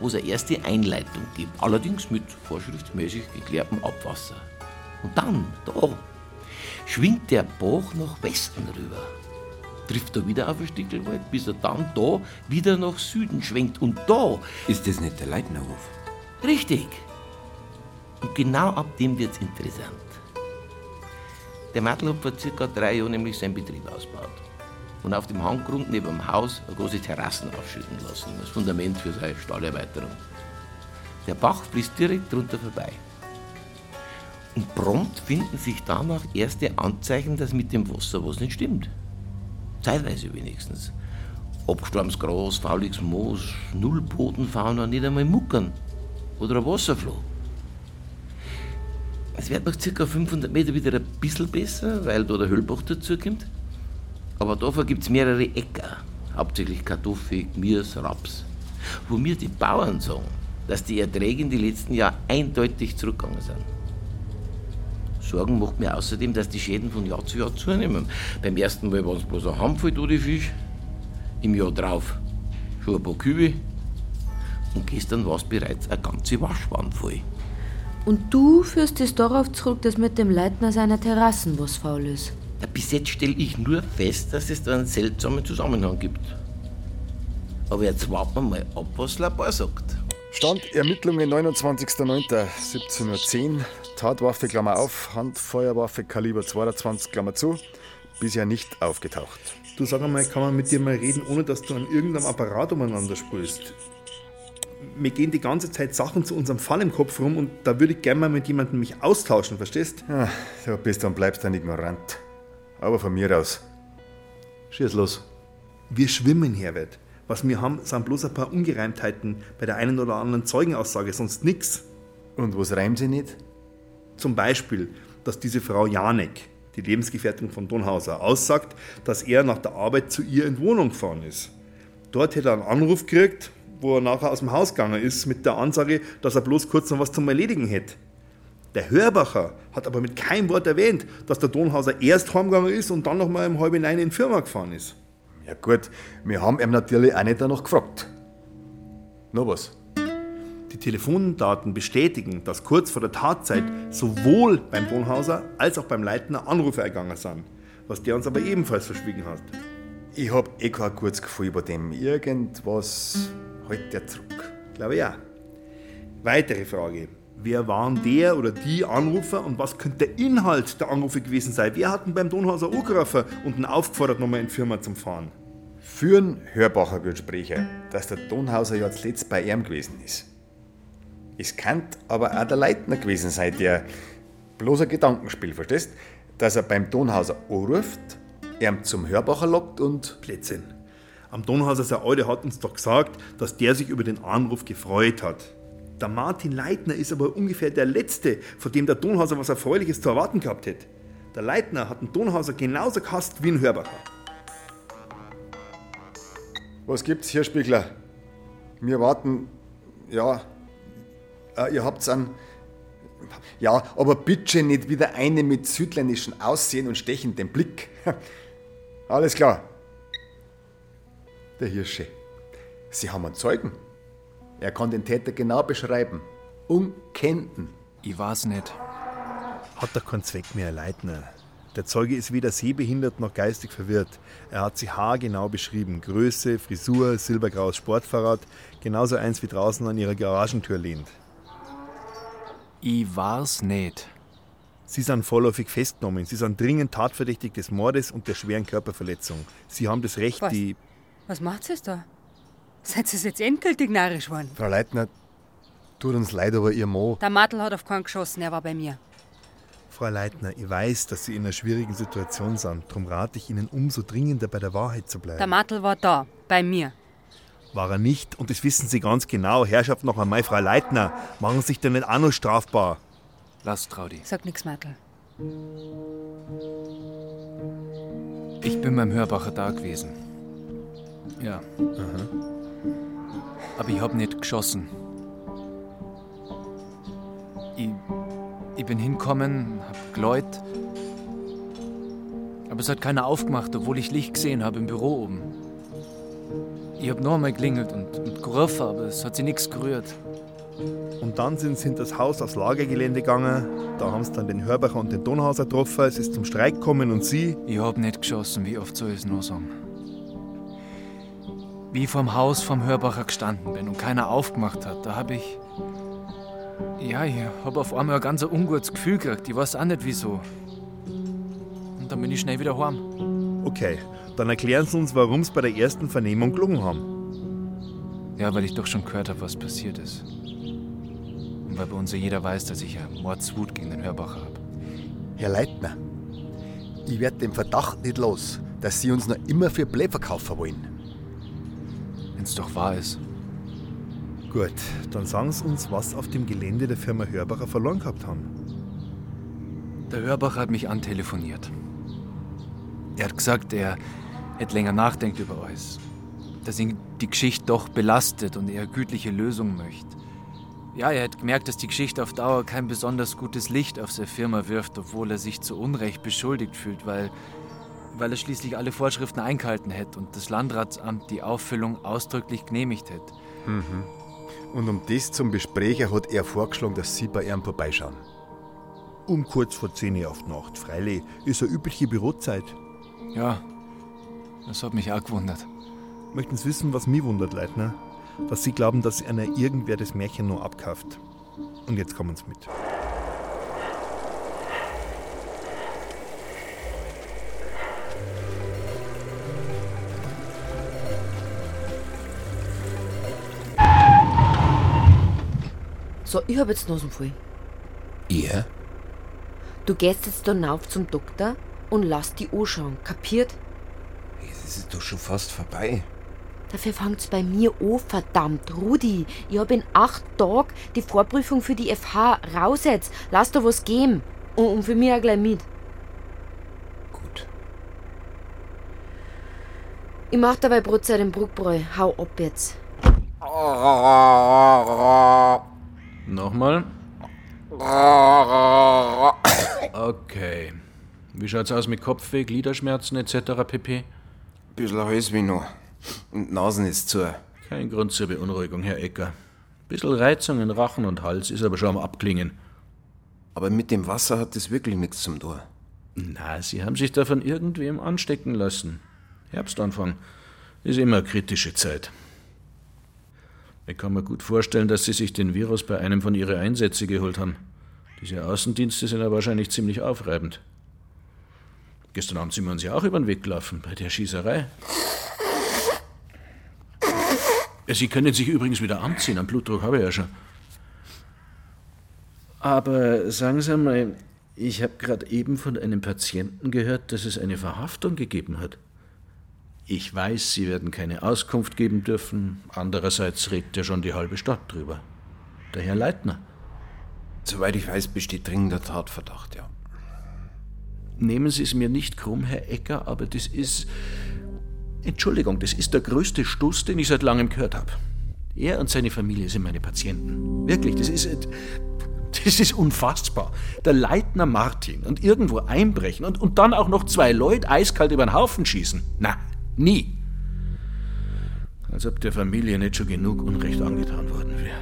wo es eine erste Einleitung gibt, allerdings mit vorschriftsmäßig geklärtem Abwasser. Und dann, da, schwingt der Bach nach Westen rüber, trifft er wieder auf ein Stickelwald, bis er dann da wieder nach Süden schwenkt. Und da. Ist das nicht der Leitnerhof? Richtig. Und genau ab dem wird's interessant. Der Matl hat vor circa drei Jahren nämlich seinen Betrieb ausgebaut. Und auf dem Hanggrund neben dem Haus eine große Terrassen aufschütten lassen, als Fundament für seine Stallerweiterung. Der Bach fließt direkt drunter vorbei. Und prompt finden sich danach erste Anzeichen, dass mit dem Wasser was nicht stimmt. Zeitweise wenigstens. Abgestorbenes Gras, fauliges Moos, null Bodenfauna, nicht einmal Muckern. Oder ein Wasserfloh. Es wird nach ca. 500 Meter wieder ein bisschen besser, weil da der Höllbach dazukommt. Aber davor gibt es mehrere Äcker, hauptsächlich Kartoffel, Gemüse, Raps. Wo mir die Bauern sagen, dass die Erträge in den letzten Jahren eindeutig zurückgegangen sind. Sorgen macht mir außerdem, dass die Schäden von Jahr zu Jahr zunehmen. Beim ersten Mal waren es bloß ein Handvoll tote Fisch, im Jahr drauf schon ein paar Kühe und gestern war es bereits eine ganze Waschwand voll. Und du führst es darauf zurück, dass mit dem Leitner seiner Terrassen was faul ist. Ja, Bis jetzt stelle ich nur fest, dass es da einen seltsamen Zusammenhang gibt. Aber jetzt warten wir mal ab, was Labor sagt. Stand Ermittlungen 29.09.17.10 Uhr. Tatwaffe, Klammer auf, Handfeuerwaffe, Kaliber 22, Klammer zu. Bisher nicht aufgetaucht. Du sag einmal, kann man mit dir mal reden, ohne dass du an irgendeinem Apparat umeinander sprühst? Wir gehen die ganze Zeit Sachen zu unserem Fall im Kopf rum und da würde ich gerne mal mit jemandem mich austauschen, verstehst? Ja, du bist und bleibst ein Ignorant. Aber von mir aus. Schieß los. Wir schwimmen, Herbert. Was wir haben, sind bloß ein paar Ungereimtheiten bei der einen oder anderen Zeugenaussage, sonst nix. Und was reimt sie nicht? Zum Beispiel, dass diese Frau Janek, die Lebensgefährtin von Donhauser, aussagt, dass er nach der Arbeit zu ihr in die Wohnung gefahren ist. Dort hätte er einen Anruf gekriegt, wo er nachher aus dem Haus gegangen ist, mit der Ansage, dass er bloß kurz noch was zum Erledigen hätte. Der Hörbacher hat aber mit keinem Wort erwähnt, dass der Donhauser erst heimgegangen ist und dann noch mal um halb neun in die Firma gefahren ist. Ja gut, wir haben ihm natürlich auch nicht danach gefragt. Noch was? Die Telefondaten bestätigen, dass kurz vor der Tatzeit sowohl beim Donhauser als auch beim Leitner Anrufe ergangen sind, was der uns aber ebenfalls verschwiegen hat. Ich hab eh kein gutes Gefühl bei dem. Irgendwas hält der zurück. Glaube ja. Weitere Frage. Wer waren der oder die Anrufer und was könnte der Inhalt der Anrufe gewesen sein? Wer hat ihn beim Donhauser angerufen und ihn aufgefordert, nochmal in die Firma zum Fahren? Führen Hörbacher Gespräche, dass der Donhauser ja zuletzt bei ihm gewesen ist. Es kann aber auch der Leitner gewesen sein, der bloß ein Gedankenspiel, verstehst? Dass er beim Donhauser anruft, ihm zum Hörbacher lockt und. Blödsinn. Am Donhauser sein Alte hat uns doch gesagt, dass der sich über den Anruf gefreut hat. Der Martin Leitner ist aber ungefähr der Letzte, von dem der Donhauser was Erfreuliches zu erwarten gehabt hätte. Der Leitner hat den Donhauser genauso gehasst wie ein Hörbacher. Was gibt's hier, Spiegler? Wir warten. Ja. Äh, ihr habt's an. Ja, aber bitte nicht wieder eine mit südländischem Aussehen und stechendem Blick. Alles klar. Der Hirsche. Sie haben einen Zeugen. Er kann den Täter genau beschreiben. Unkennten. Ich weiß nicht. Hat doch keinen Zweck mehr, Leitner. Der Zeuge ist weder sehbehindert noch geistig verwirrt. Er hat sie haargenau beschrieben. Größe, Frisur, silbergraues Sportfahrrad, genauso eins wie draußen an ihrer Garagentür lehnt. Ich weiß nicht. Sie sind vorläufig festgenommen. Sie sind dringend tatverdächtig des Mordes und der schweren Körperverletzung. Sie haben das Recht, Was? die. Was macht ihr da? Seid ihr jetzt endgültig narrisch geworden? Frau Leitner, tut uns leid, aber Ihr Mo. Der Mattel hat auf keinen geschossen, er war bei mir. Frau Leitner, ich weiß, dass Sie in einer schwierigen Situation sind. Darum rate ich Ihnen umso dringender, bei der Wahrheit zu bleiben. Der Mattel war da, bei mir. War er nicht, und das wissen Sie ganz genau. Herrschaft noch einmal, Frau Leitner, machen Sie sich denn nicht auch noch strafbar. Lass, Traudi. Sag nix, Mattel. Ich bin beim Hörbacher da gewesen. Ja. Aber ich hab nicht geschossen. Ich, ich bin hinkommen, hab geläut. Aber es hat keiner aufgemacht, obwohl ich Licht gesehen habe im Büro oben. Ich hab noch einmal geklingelt und, und gerufen, aber es hat sich nichts gerührt. Und dann sind sie hinter das Haus aufs Lagergelände gegangen. Da haben sie dann den Hörbacher und den Donhauser getroffen. Es ist zum Streik gekommen und sie. Ich hab nicht geschossen, wie oft soll ich es nur sagen? Wie ich vorm Haus vom Hörbacher gestanden bin und keiner aufgemacht hat, da hab ich. Ja, ich hab auf einmal ein ganz ungutes Gefühl gekriegt. Ich weiß auch nicht wieso. Und dann bin ich schnell wieder heim. Okay, dann erklären Sie uns, warum Sie bei der ersten Vernehmung gelungen haben. Ja, weil ich doch schon gehört habe, was passiert ist. Und weil bei uns ja jeder weiß, dass ich ja Mordswut gegen den Hörbacher habe. Herr Leitner, ich werde den Verdacht nicht los, dass Sie uns noch immer für Blei verkaufen wollen. Wenn's doch wahr ist. Gut, dann sagen Sie uns, was auf dem Gelände der Firma Hörbacher verloren gehabt haben. Der Hörbacher hat mich antelefoniert. Er hat gesagt, er hätte länger nachdenkt über alles. Dass ihn die Geschichte doch belastet und er eine gütliche Lösung möchte. Ja, er hat gemerkt, dass die Geschichte auf Dauer kein besonders gutes Licht auf seine Firma wirft, obwohl er sich zu Unrecht beschuldigt fühlt, weil, weil er schließlich alle Vorschriften eingehalten hätte und das Landratsamt die Auffüllung ausdrücklich genehmigt hätte. Mhm. Und um das zum Besprechen hat er vorgeschlagen, dass Sie bei ihm vorbeischauen. Um kurz vor 10 Uhr auf die Nacht. Freilich ist eine übliche Bürozeit. Ja, das hat mich auch gewundert. Möchten Sie wissen, was mich wundert, Leitner? Dass Sie glauben, dass einer irgendwer das Märchen nur abkauft. Und jetzt kommen Sie mit. So, ich hab jetzt Nasen voll. Ihr? Du gehst jetzt da rauf zum Doktor und lass die anschauen. Kapiert? Es ist doch schon fast vorbei. Dafür fängt's bei mir an, verdammt. Rudi, ich hab in acht Tagen die Vorprüfung für die FH raus jetzt. Lass da was geben. Und, und für mich auch gleich mit. Gut. Ich mach dabei Brotzeit im Bruckbräu. Hau ab jetzt. Nochmal. Okay. Wie schaut's aus mit Kopfweh, Gliederschmerzen etc. pp? Bisschen Halsweh noch. Und Nasen ist zu. Kein Grund zur Beunruhigung, Herr Ecker. Bisschen Reizung in Rachen und Hals ist aber schon am Abklingen. Aber mit dem Wasser hat das wirklich nichts zum Tor. Na, Sie haben sich davon irgendwem anstecken lassen. Herbstanfang ist immer kritische Zeit. Ich kann mir gut vorstellen, dass Sie sich den Virus bei einem von Ihren Einsätzen geholt haben. Diese Außendienste sind ja wahrscheinlich ziemlich aufreibend. Gestern Abend sind wir uns ja auch über den Weg gelaufen, bei der Schießerei. Sie können sich übrigens wieder anziehen, am Blutdruck habe ich ja schon. Aber sagen Sie mal, ich habe gerade eben von einem Patienten gehört, dass es eine Verhaftung gegeben hat. Ich weiß, Sie werden keine Auskunft geben dürfen. Andererseits redet ja schon die halbe Stadt drüber. Der Herr Leitner. Soweit ich weiß, besteht dringender Tatverdacht, ja. Nehmen Sie es mir nicht krumm, Herr Ecker, aber das ist. Entschuldigung, das ist der größte Stuss, den ich seit langem gehört habe. Er und seine Familie sind meine Patienten. Wirklich, das ist. Das ist unfassbar. Der Leitner Martin und irgendwo einbrechen und, und dann auch noch zwei Leute eiskalt über den Haufen schießen. Na, nie. Als ob der Familie nicht schon genug Unrecht angetan worden wäre.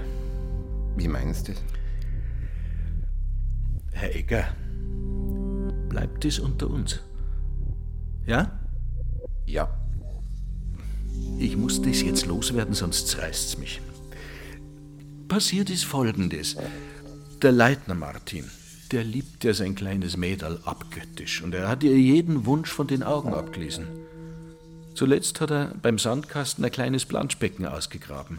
Wie meinst du das? Herr Ecker, bleibt es unter uns? Ja? Ja. Ich muss das jetzt loswerden, sonst reißt's mich. Passiert ist Folgendes. Der Leitner Martin, der liebt ja sein kleines Mädel abgöttisch und er hat ihr jeden Wunsch von den Augen abgelesen. Zuletzt hat er beim Sandkasten ein kleines Planschbecken ausgegraben,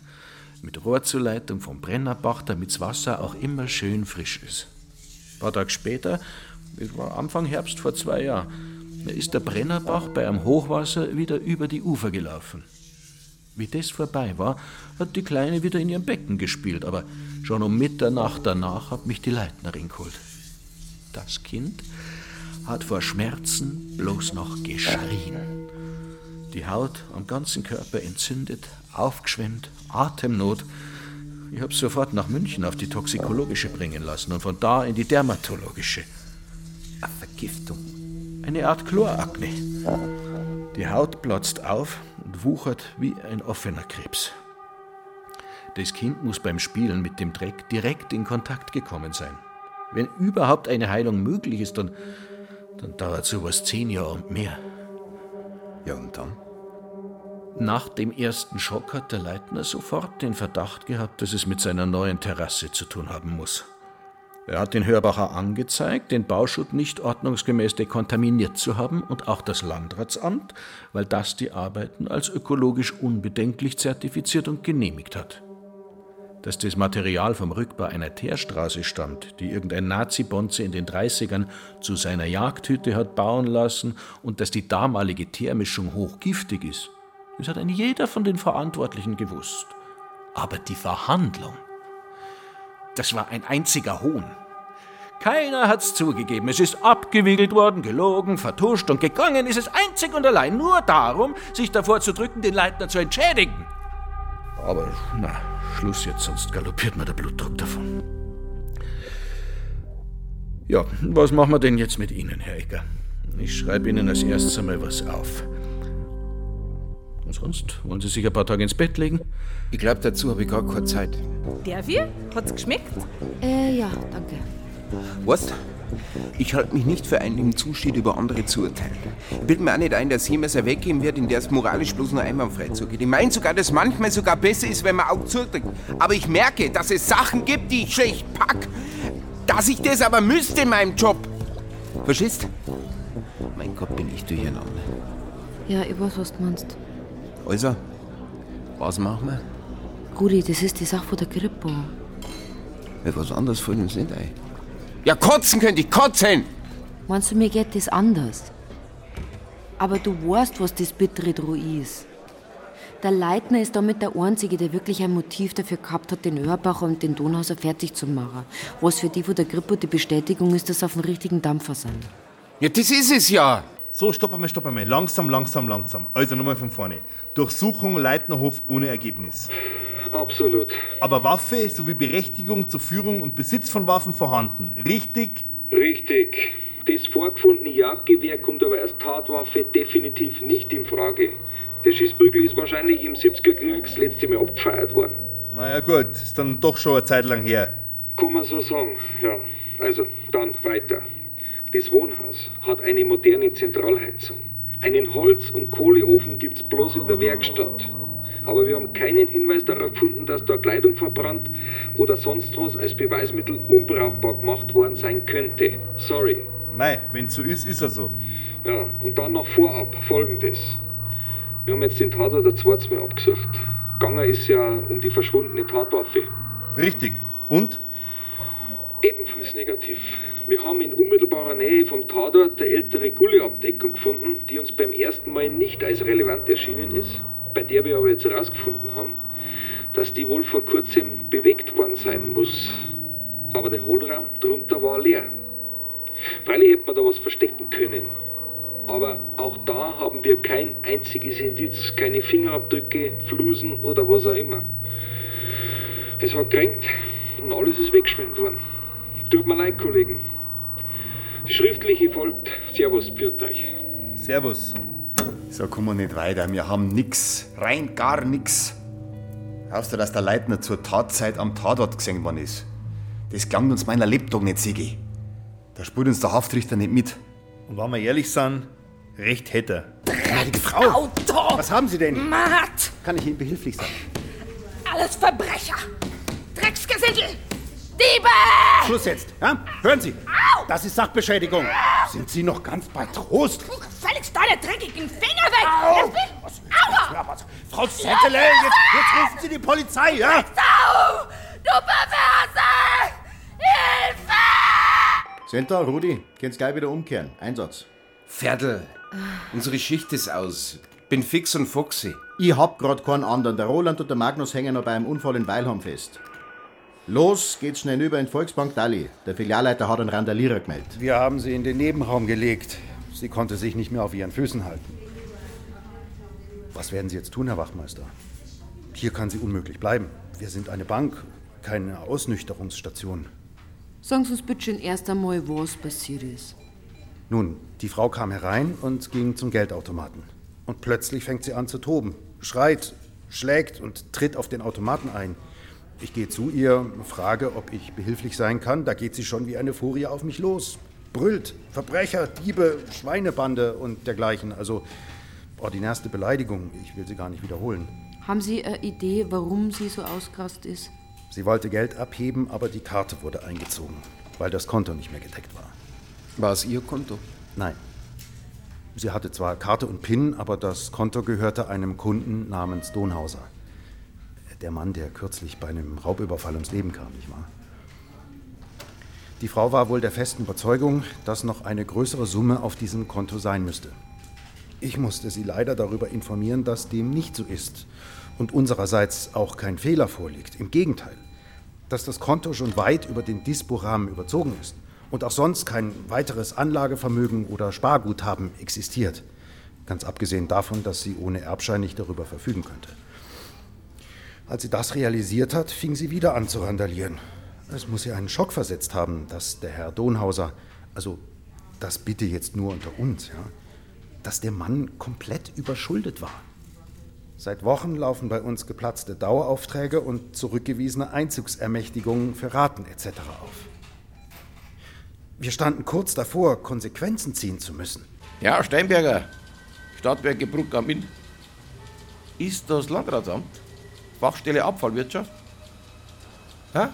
mit Rohrzuleitung vom Brennerbach, damit's Wasser auch immer schön frisch ist. Ein paar Tage später, es war Anfang Herbst vor zwei Jahren, da ist der Brennerbach bei einem Hochwasser wieder über die Ufer gelaufen. Wie das vorbei war, hat die Kleine wieder in ihrem Becken gespielt, aber schon um Mitternacht danach hat mich die Leitnerin geholt. Das Kind hat vor Schmerzen bloß noch geschrien. Die Haut am ganzen Körper entzündet, aufgeschwemmt, Atemnot. Ich habe sofort nach München auf die toxikologische bringen lassen und von da in die dermatologische. Eine Vergiftung. Eine Art Chlorakne. Die Haut platzt auf und wuchert wie ein offener Krebs. Das Kind muss beim Spielen mit dem Dreck direkt in Kontakt gekommen sein. Wenn überhaupt eine Heilung möglich ist, dann, dann dauert sowas zehn Jahre und mehr. Ja, und dann? Nach dem ersten Schock hat der Leitner sofort den Verdacht gehabt, dass es mit seiner neuen Terrasse zu tun haben muss. Er hat den Hörbacher angezeigt, den Bauschutt nicht ordnungsgemäß dekontaminiert zu haben und auch das Landratsamt, weil das die Arbeiten als ökologisch unbedenklich zertifiziert und genehmigt hat. Dass das Material vom Rückbau einer Teerstraße stammt, die irgendein Nazi-Bonze in den 30ern zu seiner Jagdhütte hat bauen lassen und dass die damalige Teermischung hochgiftig ist, das hat ein jeder von den Verantwortlichen gewusst. Aber die Verhandlung, das war ein einziger Hohn. Keiner hat's zugegeben. Es ist abgewiegelt worden, gelogen, vertuscht und gegangen ist es einzig und allein nur darum, sich davor zu drücken, den Leitner zu entschädigen. Aber na, Schluss jetzt, sonst galoppiert mir der Blutdruck davon. Ja, was machen wir denn jetzt mit Ihnen, Herr Ecker? Ich schreibe Ihnen als erstes einmal was auf. Und sonst wollen Sie sich ein paar Tage ins Bett legen? Ich glaube, dazu habe ich gar keine Zeit. Der wir? Hat's geschmeckt? Äh, ja, danke. Weißt ich halte mich nicht für einen im Zustand, über andere zu urteilen. Bild mir auch nicht ein, dass jemals ein weggehen wird, in der es moralisch bloß nur einwandfrei zugeht. Ich meine sogar, dass manchmal sogar besser ist, wenn man auch zudrückt. Aber ich merke, dass es Sachen gibt, die ich schlecht pack. Dass ich das aber müsste in meinem Job. Verstehst? Mein Gott, bin ich durcheinander. Ja, ich weiß, was du meinst. Also, was machen wir? Rudi, das ist die Sache von der Kripo. Etwas anderes fällt uns nicht ein. Ja, kotzen könnte ich kotzen! Meinst du, mir geht das anders? Aber du weißt, was das bittere Droh ist. Der Leitner ist damit der Einzige, der wirklich ein Motiv dafür gehabt hat, den Örbacher und den Donhauser fertig zu machen. Was für die von der Kripo die Bestätigung ist, dass sie auf dem richtigen Dampfer sind. Ja, das ist es ja! So, stopp einmal, stopp einmal. Langsam, langsam, langsam. Also nochmal von vorne. Durchsuchung Leitnerhof ohne Ergebnis. Absolut. Aber Waffe sowie Berechtigung zur Führung und Besitz von Waffen vorhanden. Richtig? Richtig. Das vorgefundene Jagdgewehr kommt aber als Tatwaffe definitiv nicht in Frage. Der Schießprügel ist wahrscheinlich im 70er Krieg das letzte Mal abgefeiert worden. Naja, gut. Ist dann doch schon eine Zeit lang her. Kann man so sagen, ja. Also, dann weiter. Das Wohnhaus hat eine moderne Zentralheizung. Einen Holz- und Kohleofen gibt's bloß in der Werkstatt. Aber wir haben keinen Hinweis darauf gefunden, dass da Kleidung verbrannt oder sonst was als Beweismittel unbrauchbar gemacht worden sein könnte. Sorry. Mei, wenn's so ist, ist er so. Ja, und dann noch vorab folgendes. Wir haben jetzt den Tatort der Mal abgesucht. Ganger ist ja um die verschwundene Tatwaffe. Richtig. Und? Ebenfalls negativ. Wir haben in unmittelbarer Nähe vom Tatort eine ältere Gulleabdeckung gefunden, die uns beim ersten Mal nicht als relevant erschienen ist, bei der wir aber jetzt herausgefunden haben, dass die wohl vor kurzem bewegt worden sein muss. Aber der Hohlraum drunter war leer. Freilich hätte man da was verstecken können. Aber auch da haben wir kein einziges Indiz, keine Fingerabdrücke, Flusen oder was auch immer. Es hat gerenkt und alles ist weggeschwemmt worden. Tut mir leid, Kollegen. Schriftliche folgt. Servus, pfiat euch. Servus. So kommen wir nicht weiter. Wir haben nix. Rein gar nix. Außer, dass der Leitner zur Tatzeit am Tatort gesehen worden ist. Das klang uns meiner Lebtag nicht, Sigi. Da spürt uns der Haftrichter nicht mit. Und wenn wir ehrlich sind, recht hätte er. Frau! Auto! Was haben Sie denn? Matt! Kann ich Ihnen behilflich sein? Alles Verbrecher! Drecksgesindel! Diebe! Schluss jetzt, ja? Hören Sie! Das ist Sachbeschädigung. Sind Sie noch ganz bei Trost? Gefälligst deine dreckigen Finger weg! Au! Jetzt bin- Aua! Frau Zettele, jetzt, jetzt rufen Sie die Polizei, ja? Au! Du Perverse! Hilfe! Senta, Rudi, könnt's gleich wieder umkehren. Einsatz. Pferdl, unsere Schicht ist aus. Bin fix und foxy. Ich hab grad keinen anderen. Der Roland und der Magnus hängen noch bei einem Unfall in Weilheim fest. Los geht's schnell über in die Volksbank Dalli. Der Filialleiter hat einen Randalierer gemeldet. Wir haben sie in den Nebenraum gelegt. Sie konnte sich nicht mehr auf ihren Füßen halten. Was werden Sie jetzt tun, Herr Wachmeister? Hier kann sie unmöglich bleiben. Wir sind eine Bank, keine Ausnüchterungsstation. Sagen Sie uns bitte schön erst einmal, was passiert ist. Nun, die Frau kam herein und ging zum Geldautomaten. Und plötzlich fängt sie an zu toben, schreit, schlägt und tritt auf den Automaten ein. Ich gehe zu ihr, frage, ob ich behilflich sein kann. Da geht sie schon wie eine Furie auf mich los. Brüllt, Verbrecher, Diebe, Schweinebande und dergleichen. Also ordinärste Beleidigung. Ich will sie gar nicht wiederholen. Haben Sie eine Idee, warum sie so ausgerast ist? Sie wollte Geld abheben, aber die Karte wurde eingezogen, weil das Konto nicht mehr gedeckt war. War es Ihr Konto? Nein. Sie hatte zwar Karte und PIN, aber das Konto gehörte einem Kunden namens Donhauser. Der Mann, der kürzlich bei einem Raubüberfall ums Leben kam, nicht wahr? Die Frau war wohl der festen Überzeugung, dass noch eine größere Summe auf diesem Konto sein müsste. Ich musste sie leider darüber informieren, dass dem nicht so ist und unsererseits auch kein Fehler vorliegt. Im Gegenteil, dass das Konto schon weit über den Dispo-Rahmen überzogen ist und auch sonst kein weiteres Anlagevermögen oder Sparguthaben existiert. Ganz abgesehen davon, dass sie ohne Erbschein nicht darüber verfügen könnte. Als sie das realisiert hat, fing sie wieder an zu randalieren. Es muss ihr einen Schock versetzt haben, dass der Herr Donhauser, also das bitte jetzt nur unter uns, ja, dass der Mann komplett überschuldet war. Seit Wochen laufen bei uns geplatzte Daueraufträge und zurückgewiesene Einzugsermächtigungen für Raten etc. auf. Wir standen kurz davor, Konsequenzen ziehen zu müssen. Ja, Steinberger, Stadtwerke Bruck am Inn. Ist das Landratsamt? Fachstelle Abfallwirtschaft? Hä?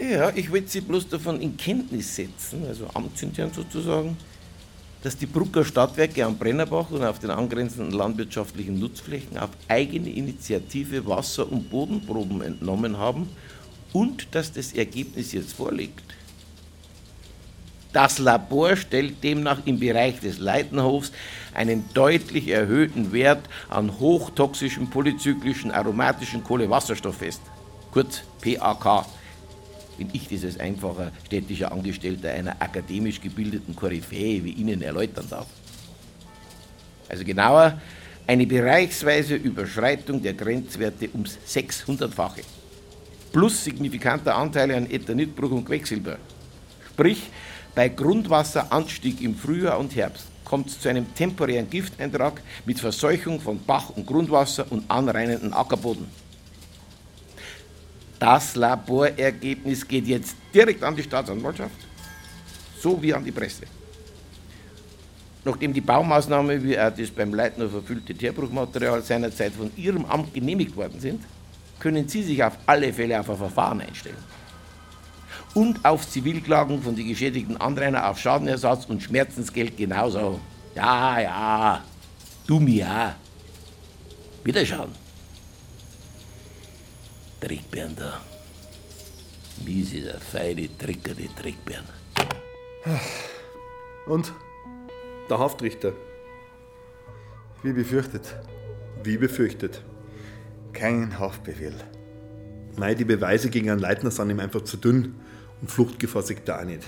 Ja, ich wollte Sie bloß davon in Kenntnis setzen, also amtsintern sozusagen, dass die Brucker Stadtwerke am Brennerbach und auf den angrenzenden landwirtschaftlichen Nutzflächen auf eigene Initiative Wasser- und Bodenproben entnommen haben und dass das Ergebnis jetzt vorliegt. Das Labor stellt demnach im Bereich des Leitenhofs einen deutlich erhöhten Wert an hochtoxischen polyzyklischen aromatischen Kohlewasserstoff fest, kurz PAK. Wenn ich als einfacher städtischer Angestellter einer akademisch gebildeten Koryphäe wie Ihnen erläutern darf. Also genauer, eine bereichsweise Überschreitung der Grenzwerte ums 600-fache. Plus signifikanter Anteile an Ethanitbruch und Quecksilber. Sprich, bei Grundwasseranstieg im Frühjahr und Herbst kommt es zu einem temporären Gifteintrag mit Verseuchung von Bach- und Grundwasser und anreinenden Ackerboden. Das Laborergebnis geht jetzt direkt an die Staatsanwaltschaft, so wie an die Presse. Nachdem die Baumaßnahme wie auch das beim Leitner verfüllte Teerbruchmaterial seinerzeit von Ihrem Amt genehmigt worden sind, können Sie sich auf alle Fälle auf ein Verfahren einstellen. Und auf Zivilklagen von den geschädigten Anrainer auf Schadenersatz und Schmerzensgeld genauso. Ja, ja, du mir auch. Wiederschauen. Trickbären da. Miese, der feine Tricker, die Trickbären. Und? Der Haftrichter. Wie befürchtet. Wie befürchtet. Kein Haftbefehl. Nein, die Beweise gegen einen Leitner sind ihm einfach zu dünn und Fluchtgefahr sieht er auch nicht.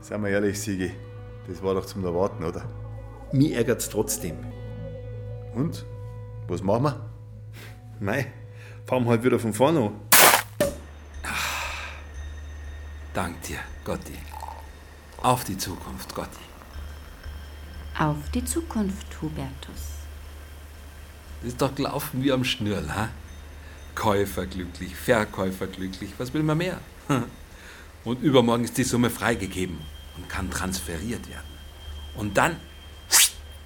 Seien wir ehrlich, Sigi, das war doch zum Erwarten, oder? Mich ärgert's trotzdem. Und? Was machen wir? Mei, fahren wir halt wieder von vorne an. Dank dir, Gotti. Auf die Zukunft, Gotti. Auf die Zukunft, Hubertus. Das ist doch gelaufen wie am Schnürl, ha? Käufer glücklich, Verkäufer glücklich, was will man mehr? Und übermorgen ist die Summe freigegeben und kann transferiert werden. Und dann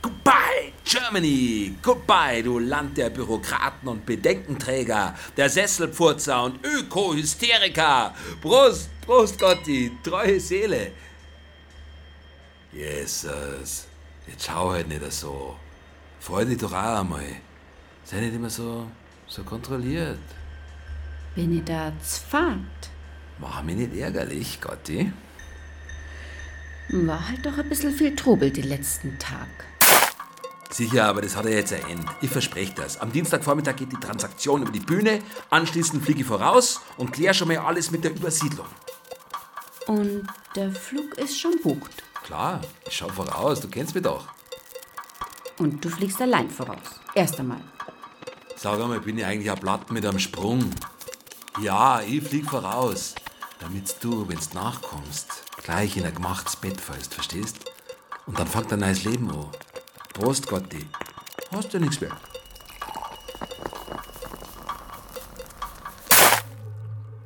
Goodbye, Germany! Goodbye, du Land der Bürokraten und Bedenkenträger, der Sesselpfurzer und Öko-Hysteriker! Prost, Prost, Gotti, treue Seele! Jesus, jetzt schau halt nicht so. Freu dich doch auch einmal. Sei nicht immer so, so kontrolliert. Bin ich da fad? Mach mich nicht ärgerlich, Gotti. War halt doch ein bisschen viel Trubel die letzten Tag. Sicher, aber das hat ja jetzt ein Ende. Ich verspreche das. Am Dienstagvormittag geht die Transaktion über die Bühne, anschließend fliege ich voraus und kläre schon mal alles mit der Übersiedlung. Und der Flug ist schon bucht. Klar, ich schau voraus, du kennst mich doch. Und du fliegst allein voraus. Erst einmal. Sag einmal, bin ich eigentlich ein Blatt mit einem Sprung? Ja, ich flieg voraus, damit du, wenn's nachkommst, gleich in ein gemachtes Bett fällst, verstehst? Und dann fängt ein neues Leben an. Prost, Gotti. Hast du nichts mehr?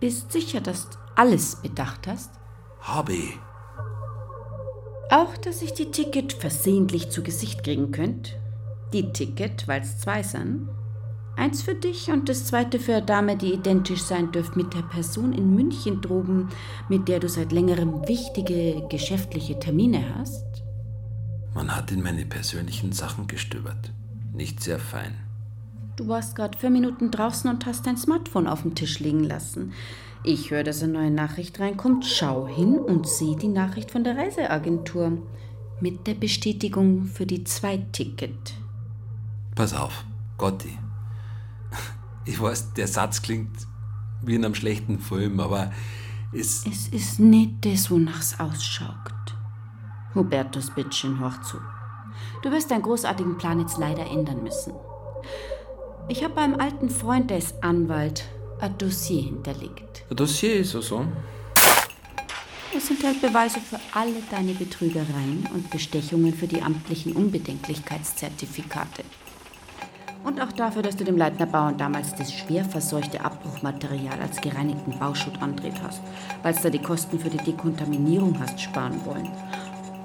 Bist sicher, dass du alles bedacht hast? Hab ich. Auch, dass ich die Ticket versehentlich zu Gesicht kriegen könnt? Die Ticket, weil's zwei sind? Eins für dich und das zweite für eine Dame, die identisch sein dürft mit der Person in München droben, mit der du seit längerem wichtige geschäftliche Termine hast? Man hat in meine persönlichen Sachen gestöbert. Nicht sehr fein. Du warst gerade vier Minuten draußen und hast dein Smartphone auf dem Tisch liegen lassen. Ich höre, dass eine neue Nachricht reinkommt. Schau hin und sieh die Nachricht von der Reiseagentur. Mit der Bestätigung für die Zweiticket. Pass auf, Gotti. Ich weiß, der Satz klingt wie in einem schlechten Film, aber es. Es ist nicht das, wonach's ausschaut. Hubertus, bittchen, hör zu. Du wirst deinen großartigen Plan jetzt leider ändern müssen. Ich habe beim alten Freund, der ist Anwalt, ein Dossier hinterlegt. Ein Dossier ist so so. Es enthält Beweise für alle deine Betrügereien und Bestechungen für die amtlichen Unbedenklichkeitszertifikate. Und auch dafür, dass du dem Leitner Bauern damals das schwer verseuchte Abbruchmaterial als gereinigten Bauschutt andreht hast, weil du da die Kosten für die Dekontaminierung hast sparen wollen.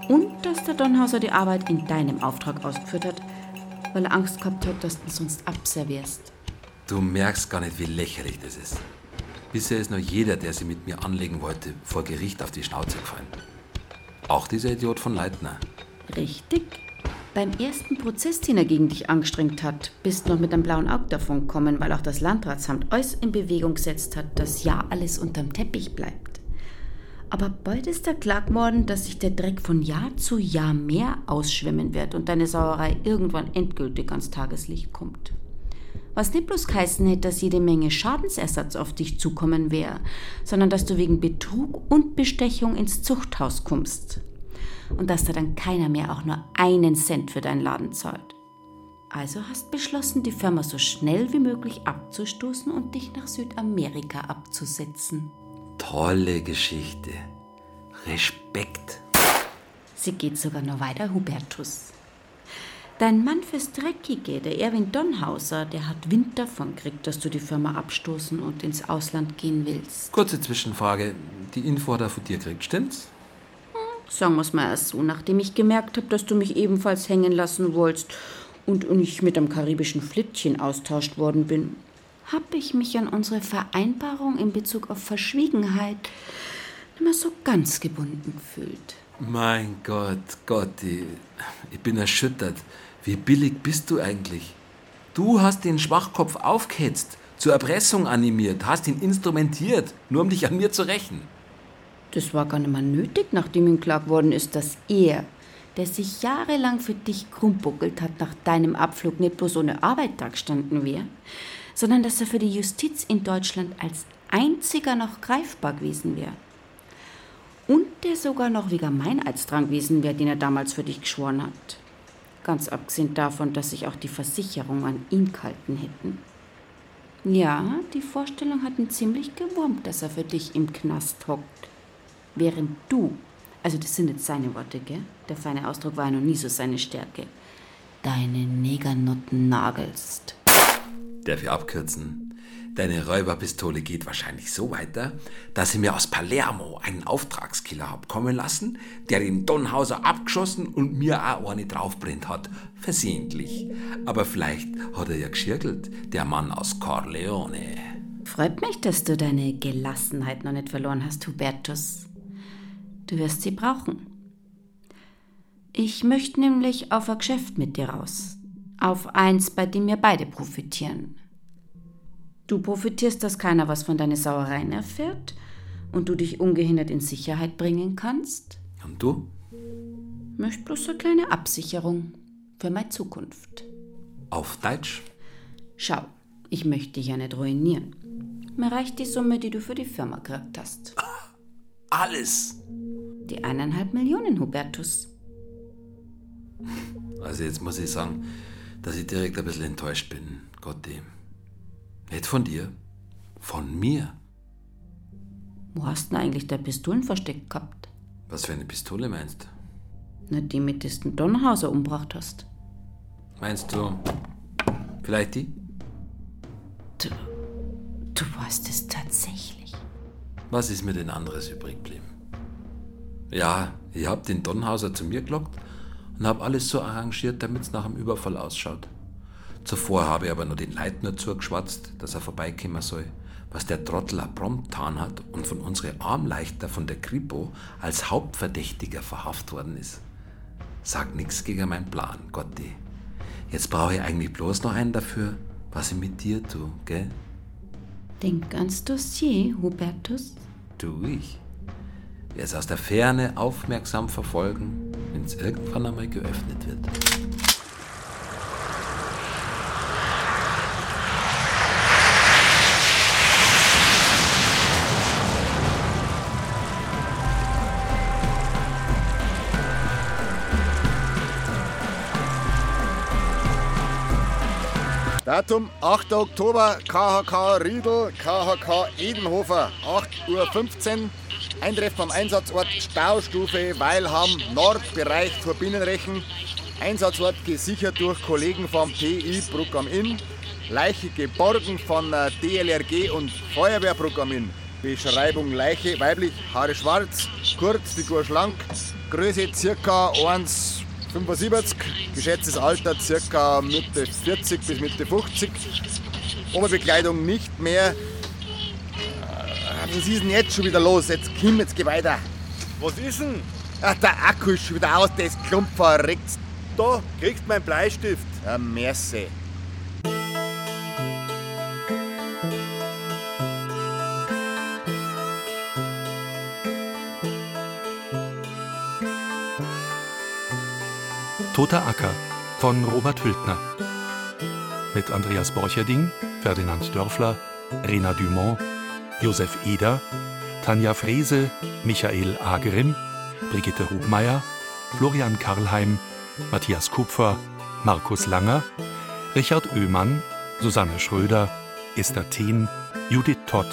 Und dass der Donhauser die Arbeit in deinem Auftrag ausgeführt hat, weil er Angst gehabt hat, dass du ihn sonst abservierst. Du merkst gar nicht, wie lächerlich das ist. Bisher ist nur jeder, der sie mit mir anlegen wollte, vor Gericht auf die Schnauze gefallen. Auch dieser Idiot von Leitner. Richtig. Beim ersten Prozess, den er gegen dich angestrengt hat, bist noch mit einem blauen Auge davon gekommen, weil auch das Landratsamt alles in Bewegung gesetzt hat, dass ja alles unterm Teppich bleibt. Aber bald ist er klar geworden, dass sich der Dreck von Jahr zu Jahr mehr ausschwemmen wird und deine Sauerei irgendwann endgültig ans Tageslicht kommt. Was nicht bloß geheißen hätte, dass jede Menge Schadensersatz auf dich zukommen wäre, sondern dass du wegen Betrug und Bestechung ins Zuchthaus kommst. Und dass da dann keiner mehr auch nur einen Cent für deinen Laden zahlt. Also hast beschlossen, die Firma so schnell wie möglich abzustoßen und dich nach Südamerika abzusetzen. Tolle Geschichte. Respekt. Sie geht sogar noch weiter, Hubertus. Dein Mann fürs Dreckige, der Erwin Donhauser, der hat Wind davon gekriegt, dass du die Firma abstoßen und ins Ausland gehen willst. Kurze Zwischenfrage. Die Info hat er von dir gekriegt, stimmt's? Sagen wir's mal erst so, nachdem ich gemerkt habe, dass du mich ebenfalls hängen lassen wolltest und ich mit einem karibischen Flittchen austauscht worden bin, habe ich mich an unsere Vereinbarung in Bezug auf Verschwiegenheit nicht mehr so ganz gebunden gefühlt. Mein Gott, Gotti, ich bin erschüttert. Wie billig bist du eigentlich? Du hast den Schwachkopf aufgehetzt, zur Erpressung animiert, hast ihn instrumentiert, nur um dich an mir zu rächen. Das war gar nicht mehr nötig, nachdem ihm klar geworden ist, dass er, der sich jahrelang für dich krummbuckelt hat, nach deinem Abflug nicht bloß ohne Arbeit dagestanden wäre, sondern dass er für die Justiz in Deutschland als einziger noch greifbar gewesen wäre. Und der sogar noch wegen Meineids dran gewesen wäre, den er damals für dich geschworen hat. Ganz abgesehen davon, dass sich auch die Versicherung an ihn gehalten hätten. Ja, die Vorstellung hat ihn ziemlich gewurmt, dass er für dich im Knast hockt. Während du, also das sind jetzt seine Worte, gell? Der feine Ausdruck war ja noch nie so seine Stärke. Deine Negernotten nagelst. Darf ich abkürzen? Deine Räuberpistole geht wahrscheinlich so weiter, dass ich mir aus Palermo einen Auftragskiller hab kommen lassen, der den Donhauser abgeschossen und mir auch eine draufbrennt hat. Versehentlich. Aber vielleicht hat er ja geschirkelt, der Mann aus Corleone. Freut mich, dass du deine Gelassenheit noch nicht verloren hast, Hubertus. Du wirst sie brauchen. Ich möchte nämlich auf ein Geschäft mit dir raus. Auf eins, bei dem wir beide profitieren. Du profitierst, dass keiner was von deinen Sauereien erfährt. und du dich ungehindert in Sicherheit bringen kannst? Und du? Möcht bloß eine kleine Absicherung für meine Zukunft. Auf Deutsch? Schau, ich möchte dich ja nicht ruinieren. Mir reicht die Summe, die du für die Firma gekriegt hast. Alles? Die eineinhalb Millionen, Hubertus. Also jetzt muss ich sagen, dass ich direkt ein bisschen enttäuscht bin, Gottem. Nicht von dir, von mir. Wo hast du denn eigentlich deine Pistolen versteckt gehabt? Was für eine Pistole meinst du? Na, die, mit der du den Donnerhauser umgebracht hast. Meinst du vielleicht die? Du, du warst es tatsächlich. Was ist mir denn anderes übrig geblieben? Ja, ich hab den Donhauser zu mir gelockt und hab alles so arrangiert, damit's nach dem Überfall ausschaut. Zuvor habe ich aber nur den Leitner zugeschwatzt, dass er vorbeikommen soll, was der Trottel prompt getan hat und von unseren Armleichter von der Kripo als Hauptverdächtiger verhaftet worden ist. Sag nix gegen meinen Plan, Gotti. Jetzt brauche ich eigentlich bloß noch einen dafür, was ich mit dir tu, gell? Denk ans Dossier, Hubertus. Tu ich. Wer es aus der Ferne aufmerksam verfolgen, wenn es irgendwann einmal geöffnet wird. Datum 8. Oktober, KHK Riedel, KHK Edenhofer, 8.15 Uhr. Eintreffen am Einsatzort Staustufe Weilham, Nordbereich vor Binnenrechen. Einsatzort gesichert durch Kollegen vom TI Bruck am Inn. Leiche geborgen von äh, DLRG und Feuerwehr Bruck am Inn. Beschreibung Leiche, weiblich, Haare schwarz, kurz, Figur schlank, Größe ca. 1,75, geschätztes Alter ca. Mitte 40 bis Mitte 50. Oberbekleidung nicht mehr. Was ist denn jetzt schon wieder los? Jetzt Kim, jetzt geh weiter. Was ist denn? Ach, der Akku ist schon wieder aus, das Klump verreckt. Da, kriegst mein Bleistift. Ja, merci. Toter Acker von Robert Hültner. Mit Andreas Borcherding, Ferdinand Dörfler, Rena Dumont, Josef Eder, Tanja Frese, Michael Agrim, Brigitte Hubmeier, Florian Karlheim, Matthias Kupfer, Markus Langer, Richard Oehmann, Susanne Schröder, Esther Thien, Judith Todd,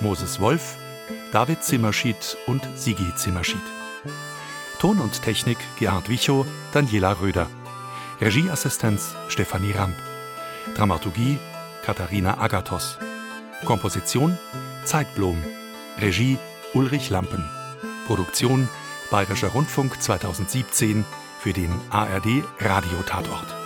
Moses Wolf, David Zimmerschied und Sigi Zimmerschied. Ton und Technik Gerhard Wichow, Daniela Röder. Regieassistenz Stefanie Ramp. Dramaturgie Katharina Agathos. Komposition Zeitblom. Regie Ulrich Lampen. Produktion Bayerischer Rundfunk 2017 für den ARD Radiotatort.